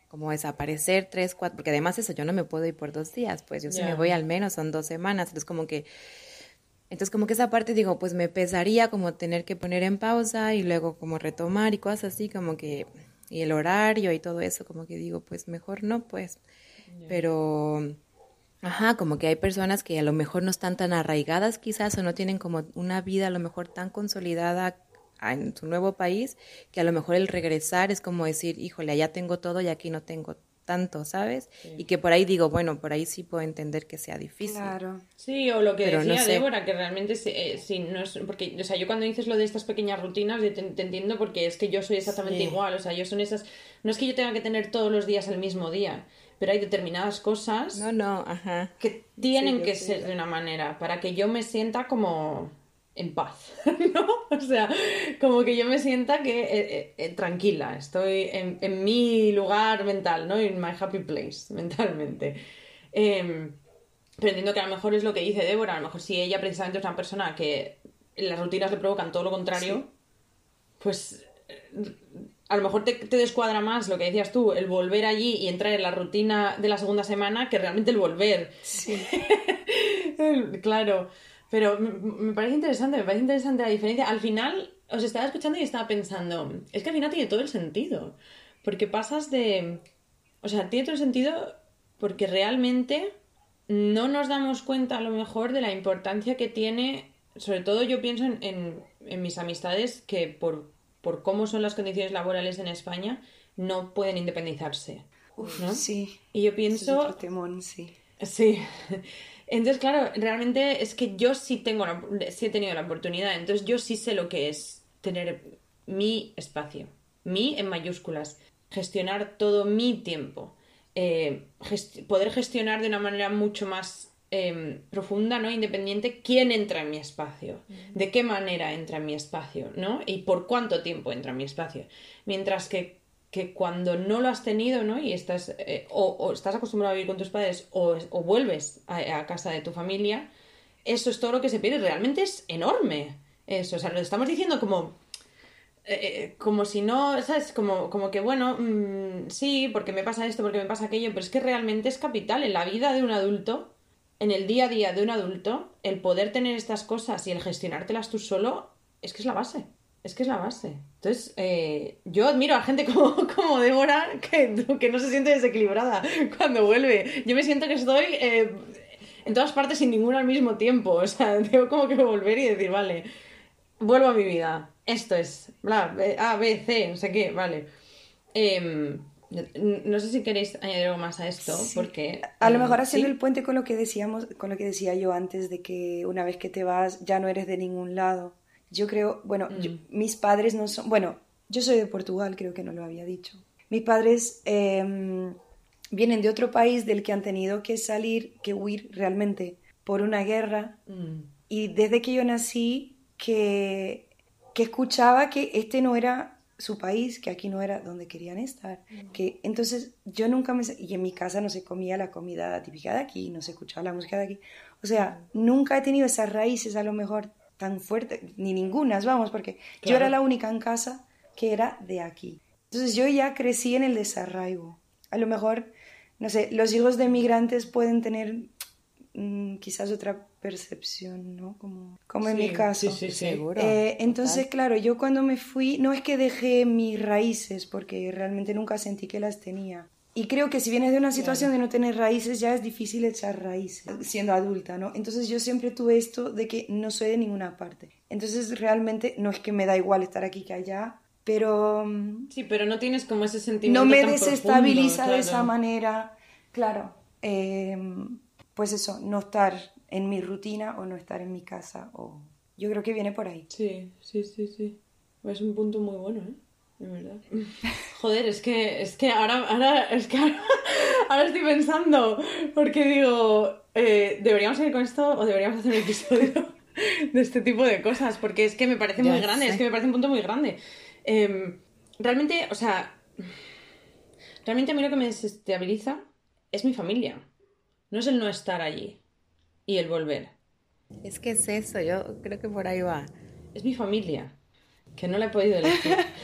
A: como desaparecer tres, cuatro, porque además eso yo no me puedo ir por dos días, pues yo si me voy al menos son dos semanas, entonces como que, entonces como que esa parte digo, pues me pesaría como tener que poner en pausa y luego como retomar y cosas así, como que, y el horario y todo eso, como que digo, pues mejor no, pues, pero... Ajá, como que hay personas que a lo mejor no están tan arraigadas quizás o no tienen como una vida a lo mejor tan consolidada en su nuevo país, que a lo mejor el regresar es como decir, híjole, allá tengo todo y aquí no tengo tanto, ¿sabes? Y que por ahí digo, bueno, por ahí sí puedo entender que sea difícil. Claro.
C: Sí, o lo que decía Débora, que realmente sí, eh, no es, porque, o sea, yo cuando dices lo de estas pequeñas rutinas, te, te entiendo porque es que yo soy exactamente igual, o sea, yo son esas, no es que yo tenga que tener todos los días el mismo día, pero hay determinadas cosas
A: no, no, ajá.
C: que tienen que ser de una manera para que yo me sienta como en paz, ¿no? O sea, como que yo me sienta que eh, eh, eh, tranquila, estoy en, en, mi lugar mental, ¿no? En my happy place, mentalmente. Eh, pero entiendo que a lo mejor es lo que dice Débora, a lo mejor si ella precisamente es una persona que las rutinas le provocan todo lo contrario, pues a lo mejor te, descuadra más lo que decías tú, el volver allí y entrar en la rutina de la segunda semana que realmente el volver. Sí. claro. Pero me parece interesante, me parece interesante la diferencia. Al final, os estaba escuchando y estaba pensando, es que al final tiene todo el sentido. Porque pasas de. O sea, tiene todo el sentido porque realmente no nos damos cuenta a lo mejor de la importancia que tiene. Sobre todo yo pienso en mis amistades que por por cómo son las condiciones laborales en España, no pueden independizarse. ¿no?
B: Sí.
C: Y yo pienso...
B: sí.
C: Sí. Entonces, claro, realmente es que yo sí tengo sí he tenido la oportunidad, entonces yo sí sé lo que es tener mi espacio, mi en mayúsculas, gestionar todo mi tiempo, eh, poder gestionar de una manera mucho más Em, profunda, ¿no? Independiente, quién entra en mi espacio, de qué manera entra en mi espacio, ¿no? Y por cuánto tiempo entra en mi espacio. Mientras que, que cuando no lo has tenido, ¿no? Y estás, eh, o, estás acostumbrado a vivir con tus padres o, vuelves a, casa de tu familia, eso es todo lo que se pide. Realmente es enorme. Eso, o sea, lo estamos diciendo como eh, eh, como si no, ¿sabes? Como, como que, bueno, mm, sí, porque me pasa esto, porque me pasa aquello, pero es que realmente es capital en la vida de un adulto en el día a día de un adulto, el poder tener estas cosas y el gestionártelas tú solo, es que es la base. Es que es la base. Entonces, eh, yo admiro a gente como, como Débora que, que, no se siente desequilibrada cuando vuelve. Yo me siento que estoy eh, en todas partes sin ninguna al mismo tiempo. O sea, tengo como que volver y decir, vale, vuelvo a mi vida. Esto es, bla, A, B, C, no sé qué, vale. Em, no sé si queréis añadir algo más a esto, porque...
B: A lo eh, mejor haciendo el puente con lo que decíamos, con lo que decía yo antes, de que una vez que te vas ya no eres de ningún lado. Yo creo, bueno, mm. mis padres no son, bueno, yo soy de Portugal, creo que no lo había dicho. Mis padres em, vienen de otro país del que han tenido que salir, que huir realmente por una guerra. Mm. Y desde que yo nací, que, que escuchaba que este no era su país, que aquí no era donde querían estar. Mm. Que entonces yo nunca me... Y en mi casa no se comía la comida típica de aquí, no se escuchaba la música de aquí. O sea, nunca he tenido esas raíces a lo mejor tan fuertes, ni ningunas, vamos, porque yo era la única en casa que era de aquí. Entonces yo ya crecí en el desarraigo. A lo mejor, no sé, los hijos de migrantes pueden tener mm, quizás otra percepción, ¿no? Como, como en mi caso.
C: Sí, sí, seguro.
B: Eh, entonces, claro, yo cuando me fui, no es que dejé mis raíces, porque realmente nunca sentí que las tenía. Y creo que si vienes de una situación de no tener raíces, ya es difícil echar raíces siendo adulta, ¿no? Entonces yo siempre tuve esto de que no soy de ninguna parte. Entonces realmente no es que me da igual estar aquí que allá, pero...
C: Mm, sí, pero no tienes como ese sentimiento.
B: No me desestabiliza de esa manera. Claro, em, pues eso, no estar en mi rutina o no estar en mi casa. O... Yo creo que viene por ahí.
C: Sí, sí, sí, sí. Es un punto muy bueno, ¿eh? De verdad. Joder, es que, es que ahora, ahora, es que ahora, estoy pensando, porque digo, eh, deberíamos ir con esto o deberíamos hacer un episodio de este tipo de cosas, porque es que me parece muy grande, es que me parece un punto muy grande. Em, realmente, o sea, realmente a mí lo que me desestabiliza es mi familia, no es el no estar allí y el volver.
A: Es que es eso, yo creo que por ahí va.
C: Es mi familia, que no la he podido elegir.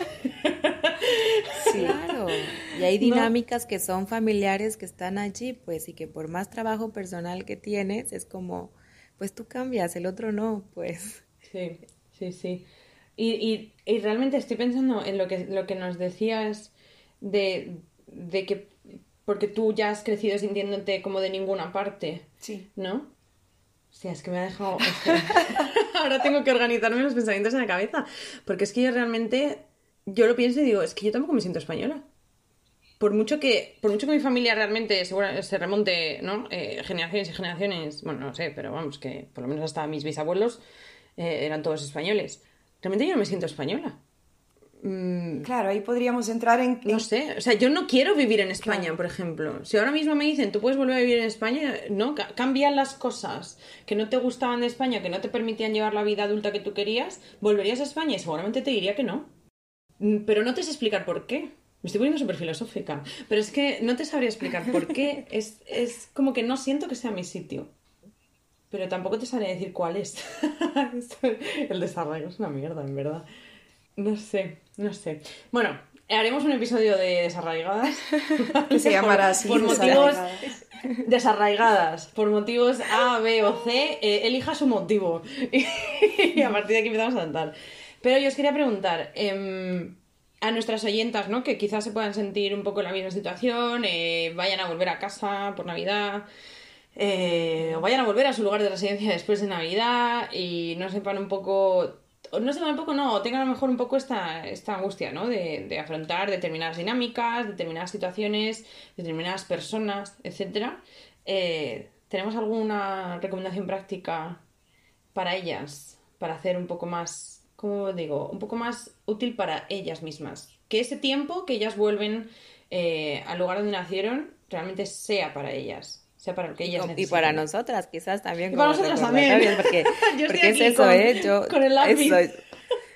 A: sí. Y hay dinámicas que son familiares que están allí, pues, y que por más trabajo personal que tienes, es como, pues tú cambias, el otro no, pues.
C: Sí, sí, sí. Y, y, realmente estoy pensando en lo que, lo que nos decías de, de que porque tú ya has crecido sintiéndote como de ninguna parte.
B: Sí.
C: ¿No? Hostia, es que me ha dejado... Ahora tengo que organizarme los pensamientos en la cabeza. Porque es que yo realmente... Yo lo pienso y digo, es que yo tampoco me siento española. Por mucho que, por mucho que mi familia realmente se remonte, ¿no? Eh, generaciones y generaciones, bueno, no sé, pero vamos, que por lo menos hasta mis bisabuelos eh, eran todos españoles. Realmente yo no me siento española.
B: Mm. Claro, ahí podríamos entrar en...
C: No sé, o sea, yo no quiero vivir en España, por ejemplo. Si ahora mismo me dicen, tú puedes volver a vivir en España, no, cambian las cosas que no te gustaban de España, que no te permitían llevar la vida adulta que tú querías, volverías a España y seguramente te diría que no. Mm, pero no te sé explicar por qué. Me estoy poniendo súper filosófica, pero es que no te sabría explicar por qué. Es, es como que no siento que sea mi sitio. Pero tampoco te sabría decir cuál es. El desarrollo es una mierda, en verdad. No sé, no sé. Bueno, haremos un episodio de desarraigadas.
B: que se llamará así.
C: Por motivos desarraigadas. Por motivos A, B o C, eh, elija su motivo. y a partir de aquí empezamos a cantar. Pero yo os quería preguntar. Em, a nuestras oyentas, ¿no? Que quizás se puedan sentir un poco en la misma situación, eh, vayan a volver a casa por Navidad, eh, o vayan a volver a su lugar de residencia después de Navidad y no sepan un poco no sé, un poco no, tengan a lo mejor un poco esta, esta angustia, ¿no? De, de, afrontar determinadas dinámicas, determinadas situaciones, determinadas personas, etc. Eh, ¿Tenemos alguna recomendación práctica para ellas? Para hacer un poco más, ¿cómo digo? Un poco más útil para ellas mismas. Que ese tiempo que ellas vuelven eh, al lugar donde nacieron realmente sea para ellas sea para lo que ellas
A: Y para nosotras, quizás también.
C: Y para nosotras también.
A: Porque, porque es eso, ¿eh? Yo,
C: con el lápiz.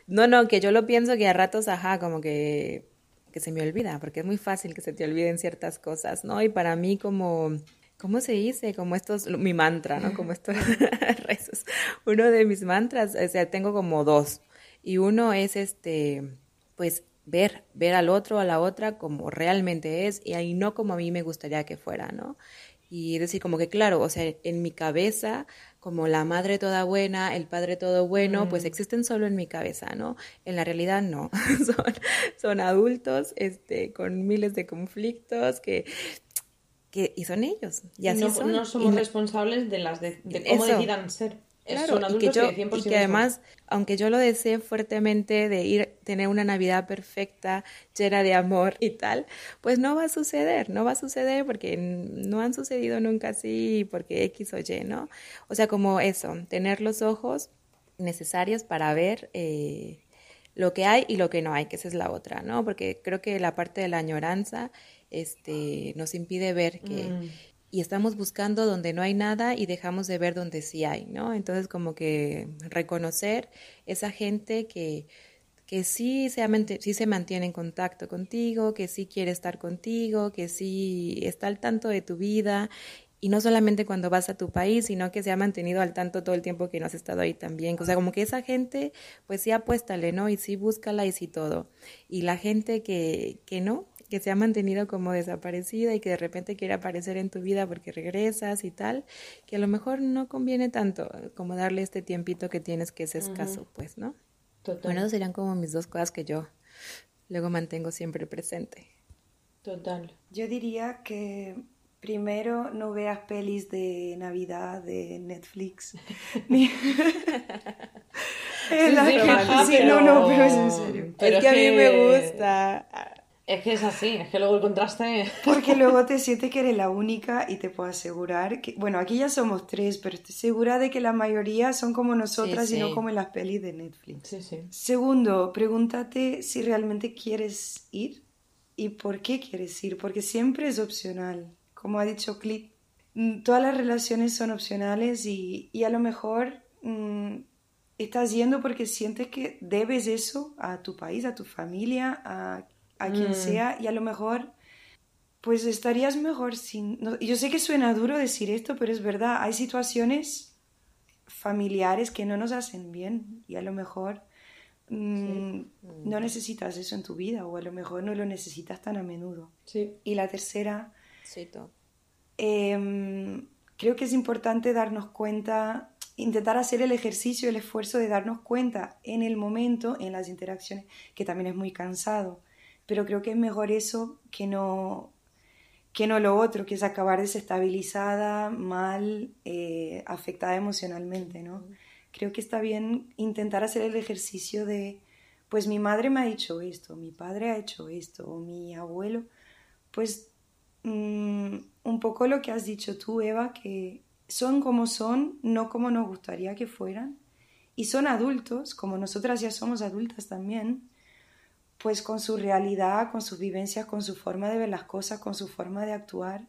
A: no, no, que yo lo pienso que a ratos, ajá, como que, que se me olvida, porque es muy fácil que se te olviden ciertas cosas, ¿no? Y para mí como... ¿Cómo se dice? Como estos, mi mantra, ¿no? Como estos rezos. Uno de mis mantras, o sea, tengo como dos. Y uno es este, pues ver, ver al otro, a la otra como realmente es y ahí no como a mí me gustaría que fuera, ¿no? Y decir, como que claro, o sea, en mi cabeza, como la madre toda buena, el padre todo bueno, pues mm. existen solo en mi cabeza, ¿no? En la realidad no. son, son adultos este, con miles de conflictos que, que, y son ellos. Y así
C: no,
A: son.
C: no somos responsables de las de, cómo decidan ser.
A: Claro, y que, yo, y que además, aunque yo lo desee fuertemente de ir, tener una Navidad perfecta, llena de amor y tal, pues no va a suceder, no va a suceder porque no han sucedido nunca así, porque X o Y, ¿no? O sea, como eso, tener los ojos necesarios para ver eh, lo que hay y lo que no hay, que esa es la otra, ¿no? Porque creo que la parte de la añoranza este, nos impide ver que... Mm y estamos buscando donde no hay nada y dejamos de ver donde sí hay, ¿no? Entonces como que reconocer esa gente que, que sí, se, sí se mantiene en contacto contigo, que sí quiere estar contigo, que sí está al tanto de tu vida y no solamente cuando vas a tu país, sino que se ha mantenido al tanto todo el tiempo que no has estado ahí también. O sea, como que esa gente, pues sí apuéstale, ¿no? Y sí búscala y sí todo. Y la gente que, que no, que se ha mantenido como desaparecida y que de repente quiere aparecer en tu vida porque regresas y tal, que a lo mejor no conviene tanto como darle este tiempito que tienes que es escaso, pues, ¿no? Total. Bueno, serían como mis dos cosas que yo luego mantengo siempre presente.
C: Total.
B: Yo diría que primero no veas pelis de Navidad de Netflix.
C: sí, no, no, pero es en serio. es que a mí me gusta. Es que es así, es que luego el contraste...
B: Porque luego te sientes que eres la única y te puedo asegurar que, bueno, aquí ya somos tres, pero estoy segura de que la mayoría son como nosotras y no como en las pelis de Netflix.
C: Sí, sí.
B: Segundo, pregúntate si realmente quieres ir y por qué quieres ir, porque siempre es opcional. Como ha dicho Clip, mm, todas las relaciones son opcionales y, y a lo mejor mm, estás yendo porque sientes que debes eso a tu país, a tu familia, a a quien mm. sea y a lo mejor pues estarías mejor sin... yo sé que suena duro decir esto, pero es verdad, hay situaciones familiares que no nos hacen bien y a lo mejor mm, no necesitas eso en tu vida o a lo mejor no lo necesitas tan a menudo.
C: Sí.
B: Y la tercera,
A: sí,
B: em, creo que es importante darnos cuenta, intentar hacer el ejercicio, el esfuerzo de darnos cuenta en el momento, en las interacciones, que también es muy cansado pero creo que es mejor eso que no, que no lo otro, que es acabar desestabilizada, mal, eh, afectada emocionalmente, ¿no? Creo que está bien intentar hacer el ejercicio de, pues mi madre me ha dicho esto, mi padre ha hecho esto, o mi abuelo, pues mm, un poco lo que has dicho tú, Eva, que son como son, no como nos gustaría que fueran, y son adultos, como nosotras ya somos adultas también, pues con su realidad, con sus vivencias, con su forma de ver las cosas, con su forma de actuar.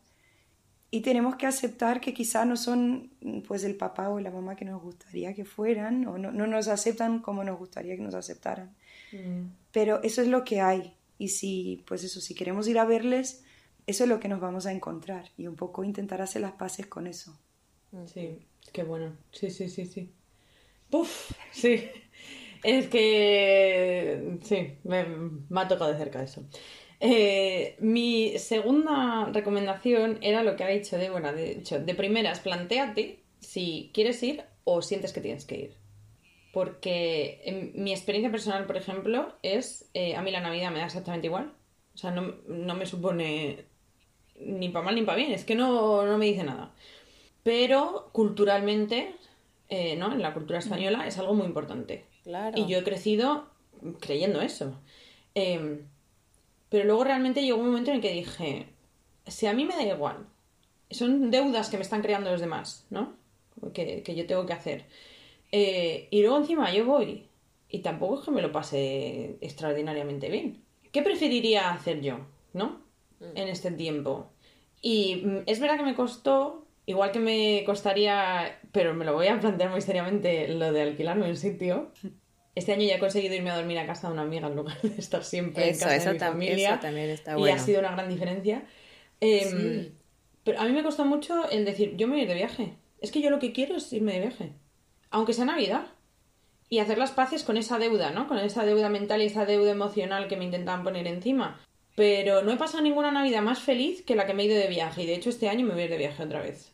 B: Y tenemos que aceptar que quizás no son pues el papá o la mamá que nos gustaría que fueran, o no, nos aceptan como nos gustaría que nos aceptaran. Mm. Pero eso es lo que hay. Y si, pues eso, si queremos ir a verles, eso es lo que nos vamos a encontrar. Y un poco intentar hacer las paces con eso.
C: Sí, qué bueno. Sí, sí, sí, sí. Puf, sí. Es que sí, me, ha tocado de cerca eso. Eh, mi segunda recomendación era lo que ha dicho bueno, de hecho, de primeras, planteate si quieres ir o sientes que tienes que ir. Porque en mi experiencia personal, por ejemplo, es, eh, a mí la Navidad me da exactamente igual. O sea, no, me supone ni para mal ni para bien, es que no, no me dice nada. Pero culturalmente, eh, ¿no? En la cultura española es algo muy importante. Y yo he crecido creyendo eso. Em, pero luego realmente llegó un momento en el que dije, si a mí me da igual, son deudas que me están creando los demás, ¿no? Que, yo tengo que hacer. Eh, y luego encima yo voy y tampoco es que me lo pase extraordinariamente bien. ¿Qué preferiría hacer yo, ¿no? Mm. En este tiempo. Y mm, es verdad que me costó, igual que me costaría, pero me lo voy a plantear muy seriamente, lo de alquilarme un sitio. Este año ya he conseguido irme a dormir a casa de una amiga en lugar de estar siempre en casa de mi familia. Eso también está bueno. Y ha sido una gran diferencia. Em, pero a mí me costó mucho el decir, yo me voy de viaje. Es que yo lo que quiero es irme de viaje. Aunque sea Navidad. Y hacer las paces con esa deuda, ¿no? Con esa deuda mental y esa deuda emocional que me intentaban poner encima. Pero no he pasado ninguna Navidad más feliz que la que me he ido de viaje. Y de hecho este año me voy a ir de viaje otra vez.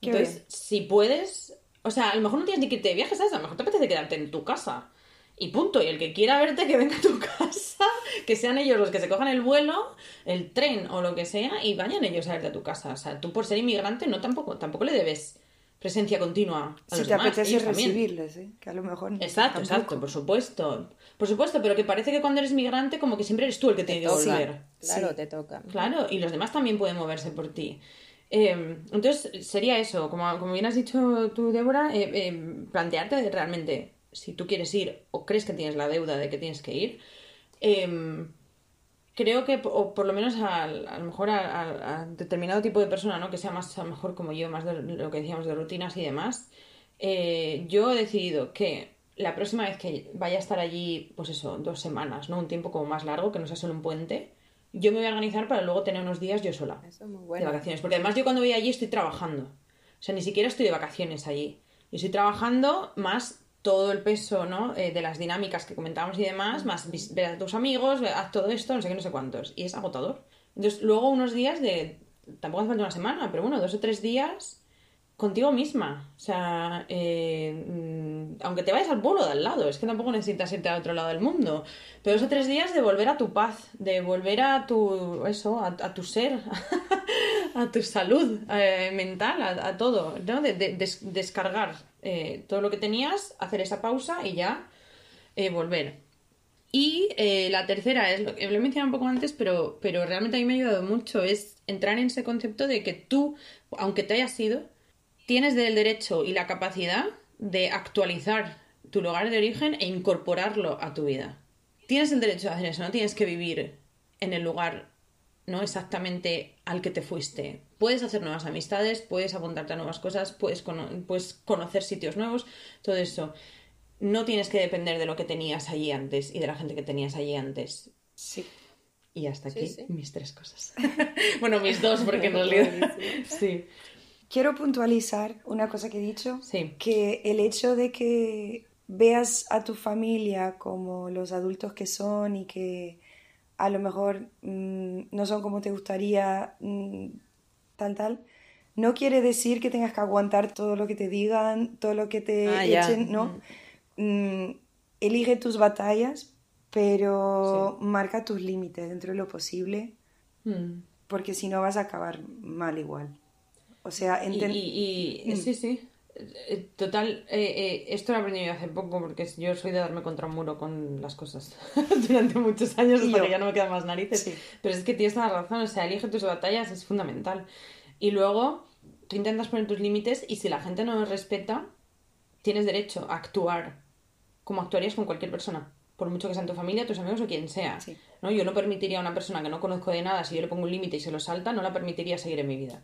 C: Entonces, si puedes... O sea, a lo mejor no tienes ni que irte de viaje, ¿sabes? A lo mejor te apetece quedarte en tu casa y punto. Y el que quiera verte, que venga a tu casa, que sean ellos los que se cojan el vuelo, el tren o lo que sea, y vayan ellos a verte a tu casa. O sea, tú por ser inmigrante no tampoco, tampoco le debes presencia continua
B: a si te apetece recibirles, ¿eh? que a lo mejor
C: Exacto, exacto, por supuesto. Por supuesto, pero que parece que cuando eres migrante como que siempre eres tú el que tiene que volver.
A: Claro, te toca.
C: Claro, y los demás también pueden moverse por ti. Em, entonces, sería eso, como, como bien has dicho tú, Débora, eh, em, plantearte realmente si tú quieres ir o crees que tienes la deuda de que tienes que ir. Creo que, o por lo menos a, a lo mejor a, determinado tipo de persona, ¿no? Que sea más, a lo mejor como yo, más de lo que decíamos de rutinas y demás, eh, yo he decidido que la próxima vez que vaya a estar allí, pues eso, dos semanas, ¿no? Un tiempo como más largo, que no sea solo un puente, yo me voy a organizar para luego tener unos días yo sola.
A: Eso es muy bueno.
C: De vacaciones. Porque además yo cuando voy allí estoy trabajando. O sea, ni siquiera estoy de vacaciones allí. Y estoy trabajando más todo el peso ¿no? Eh, de las dinámicas que comentábamos y demás, más ver a tus amigos, haz todo esto, no sé qué, no sé cuántos. Y es agotador. Entonces, luego unos días de, tampoco hace falta una semana, pero bueno, dos o tres días contigo misma. O sea, eh, mm, aunque te vayas al pueblo de al lado, es que tampoco necesitas irte a otro lado del mundo. Pero dos o tres días de volver a tu paz, de volver a tu, eso, a, tu ser, a tu salud eh, mental, a, todo, ¿no? De, descargar eh, todo lo que tenías, hacer esa pausa y ya eh, volver. Y eh, la tercera es lo que lo he mencionado un poco antes, pero, pero realmente a mí me ha ayudado mucho, es entrar en ese concepto de que tú, aunque te hayas ido, tienes el derecho y la capacidad de actualizar tu lugar de origen e incorporarlo a tu vida. Tienes el derecho de hacer eso, no tienes que vivir en el lugar no exactamente al que te fuiste. Puedes hacer nuevas amistades, puedes apuntarte a nuevas cosas, puedes, puedes conocer sitios nuevos, todo eso. No tienes que depender de lo que tenías allí antes y de la gente que tenías allí antes.
B: Sí.
C: Y hasta aquí mis tres cosas. bueno, mis dos, porque en realidad. sí.
B: Quiero puntualizar una cosa que he dicho.
C: Sí.
B: Que el hecho de que veas a tu familia como los adultos que son y que a lo mejor mm, no son como te gustaría, mm, tal, tal, no quiere decir que tengas que aguantar todo lo que te digan, todo lo que te ah, echen, ¿no? Mm, elige tus batallas, pero marca tus límites dentro de lo posible, porque si no vas a acabar mal igual. O sea,
C: y, y, sí, sí. Eh, total, eh, eh, esto lo he aprendido hace poco porque yo soy de darme contra un muro con las cosas durante muchos años hasta que ya no me quedan más narices. Pero es que tienes la razón, o sea, elige tus batallas, es fundamental. Y luego tú intentas poner tus límites y si la gente no los respeta, tienes derecho a actuar como actuarías con cualquier persona. Por mucho que sean tu familia, tus amigos o quien sea. ¿no? Yo no permitiría a una persona que no conozco de nada, si yo le pongo un límite y se lo salta, no la permitiría seguir en mi vida.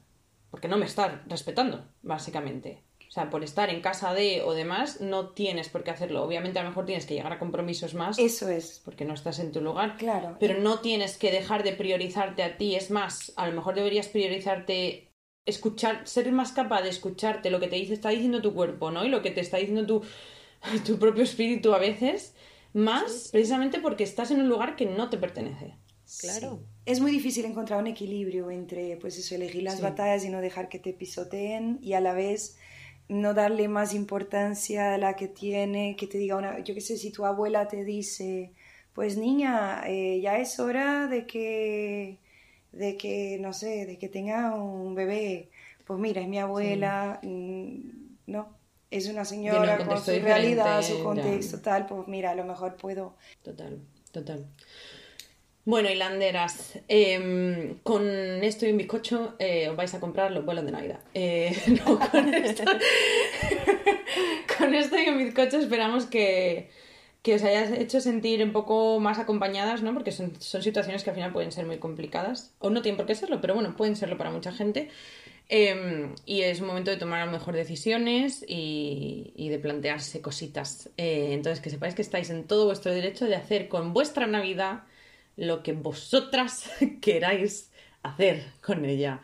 C: Porque no me está respetando, básicamente. O sea, por estar en casa de o demás, no tienes por qué hacerlo. Obviamente a lo mejor tienes que llegar a compromisos más.
B: Eso es.
C: Porque no estás en tu lugar.
B: Claro.
C: Pero no tienes que dejar de priorizarte a ti. Es más, a lo mejor deberías priorizarte escuchar, ser más capaz de escucharte lo que te dice, está diciendo tu cuerpo, ¿no? Y lo que te está diciendo tu, tu propio espíritu a veces, más precisamente porque estás en un lugar que no te pertenece.
B: Claro. Es muy difícil encontrar un equilibrio entre, pues eso, elegir las batallas y no dejar que te pisoteen y a la vez no darle más importancia a la que tiene, que te diga una, yo qué sé, si tu abuela te dice, pues niña, eh, ya es hora de que, de que, no sé, de que tenga un bebé, pues mira, es mi abuela, mm, no, es una señora con su realidad, su contexto, tal, pues mira, a lo mejor puedo.
C: Total, total. Bueno, hilanderas, em, con esto y un bizcocho eh, os vais a comprar los vuelos de Navidad. Eh, no, con, esto, con esto y un bizcocho esperamos que, os hayas hecho sentir un poco más acompañadas, ¿no? Porque son, situaciones que al final pueden ser muy complicadas. O no tienen por qué serlo, pero bueno, pueden serlo para mucha gente. Em, y es un momento de tomar a lo mejor decisiones y, y de plantearse cositas. Eh, entonces, que sepáis que estáis en todo vuestro derecho de hacer con vuestra Navidad lo que vosotras queráis hacer con ella.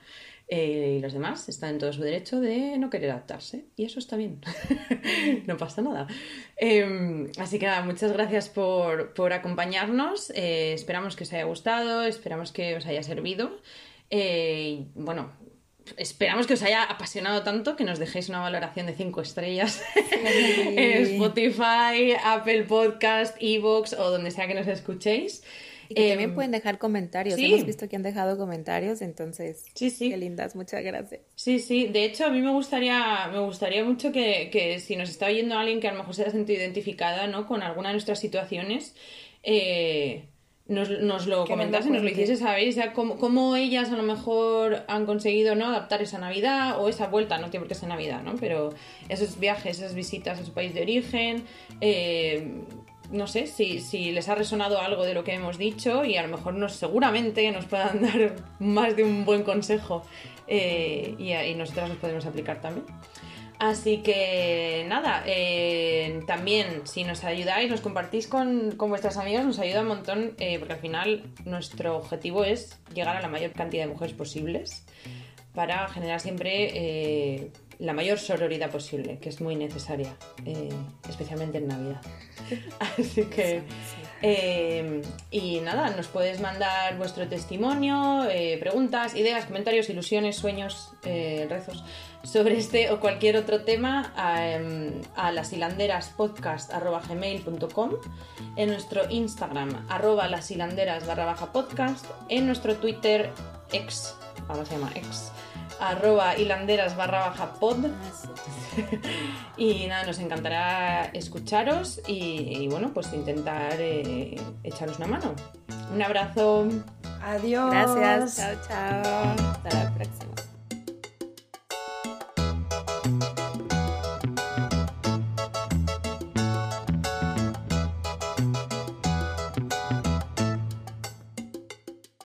C: Eh, y los demás están en todo su derecho de no querer adaptarse. Y eso está bien. no pasa nada. Em, así que nada, muchas gracias por, acompañarnos. Eh, esperamos que os haya gustado, esperamos que os haya servido. Eh, bueno, esperamos que os haya apasionado tanto que nos dejéis una valoración de 5 estrellas en Spotify, Apple Podcast, Evox o donde sea que nos escuchéis.
A: Y que también em, pueden dejar comentarios. Hemos visto que han dejado comentarios, entonces. Sí, sí. Qué lindas, muchas gracias.
C: Sí, sí. De hecho, a mí me gustaría, me gustaría mucho que, que si nos está oyendo alguien que a lo mejor se haya sentido identificada ¿no? con alguna de nuestras situaciones, eh, nos, nos lo comentase, nos lo hiciese saber, o sea, cómo, cómo, ellas a lo mejor han conseguido ¿no? adaptar esa Navidad o esa vuelta, no tiene por qué ser Navidad, ¿no? pero esos viajes, esas visitas a su país de origen, eh, no sé si, si, les ha resonado algo de lo que hemos dicho y a lo mejor nos, seguramente nos puedan dar más de un buen consejo eh, y, y nosotras nos podemos aplicar también. Así que nada, eh, también si nos ayudáis, nos compartís con, con vuestras amigas, nos ayuda un montón, eh, porque al final nuestro objetivo es llegar a la mayor cantidad de mujeres posibles para generar siempre la mayor sororidad posible, que es muy necesaria, especialmente en Navidad. Así que... y nada, nos puedes mandar vuestro testimonio, preguntas, ideas, comentarios, ilusiones, sueños, rezos sobre este o cualquier otro tema a, em, a lashilanderaspodcast.gmail.com en nuestro Instagram arroba lasilanderas barra baja podcast en nuestro Twitter ex, ahora se llama ex arroba hilanderas barra baja pod y nada, nos encantará escucharos y, bueno, pues intentar eh, echaros una mano. Un abrazo.
B: Adiós.
A: Gracias. Chao, chao. Hasta la próxima.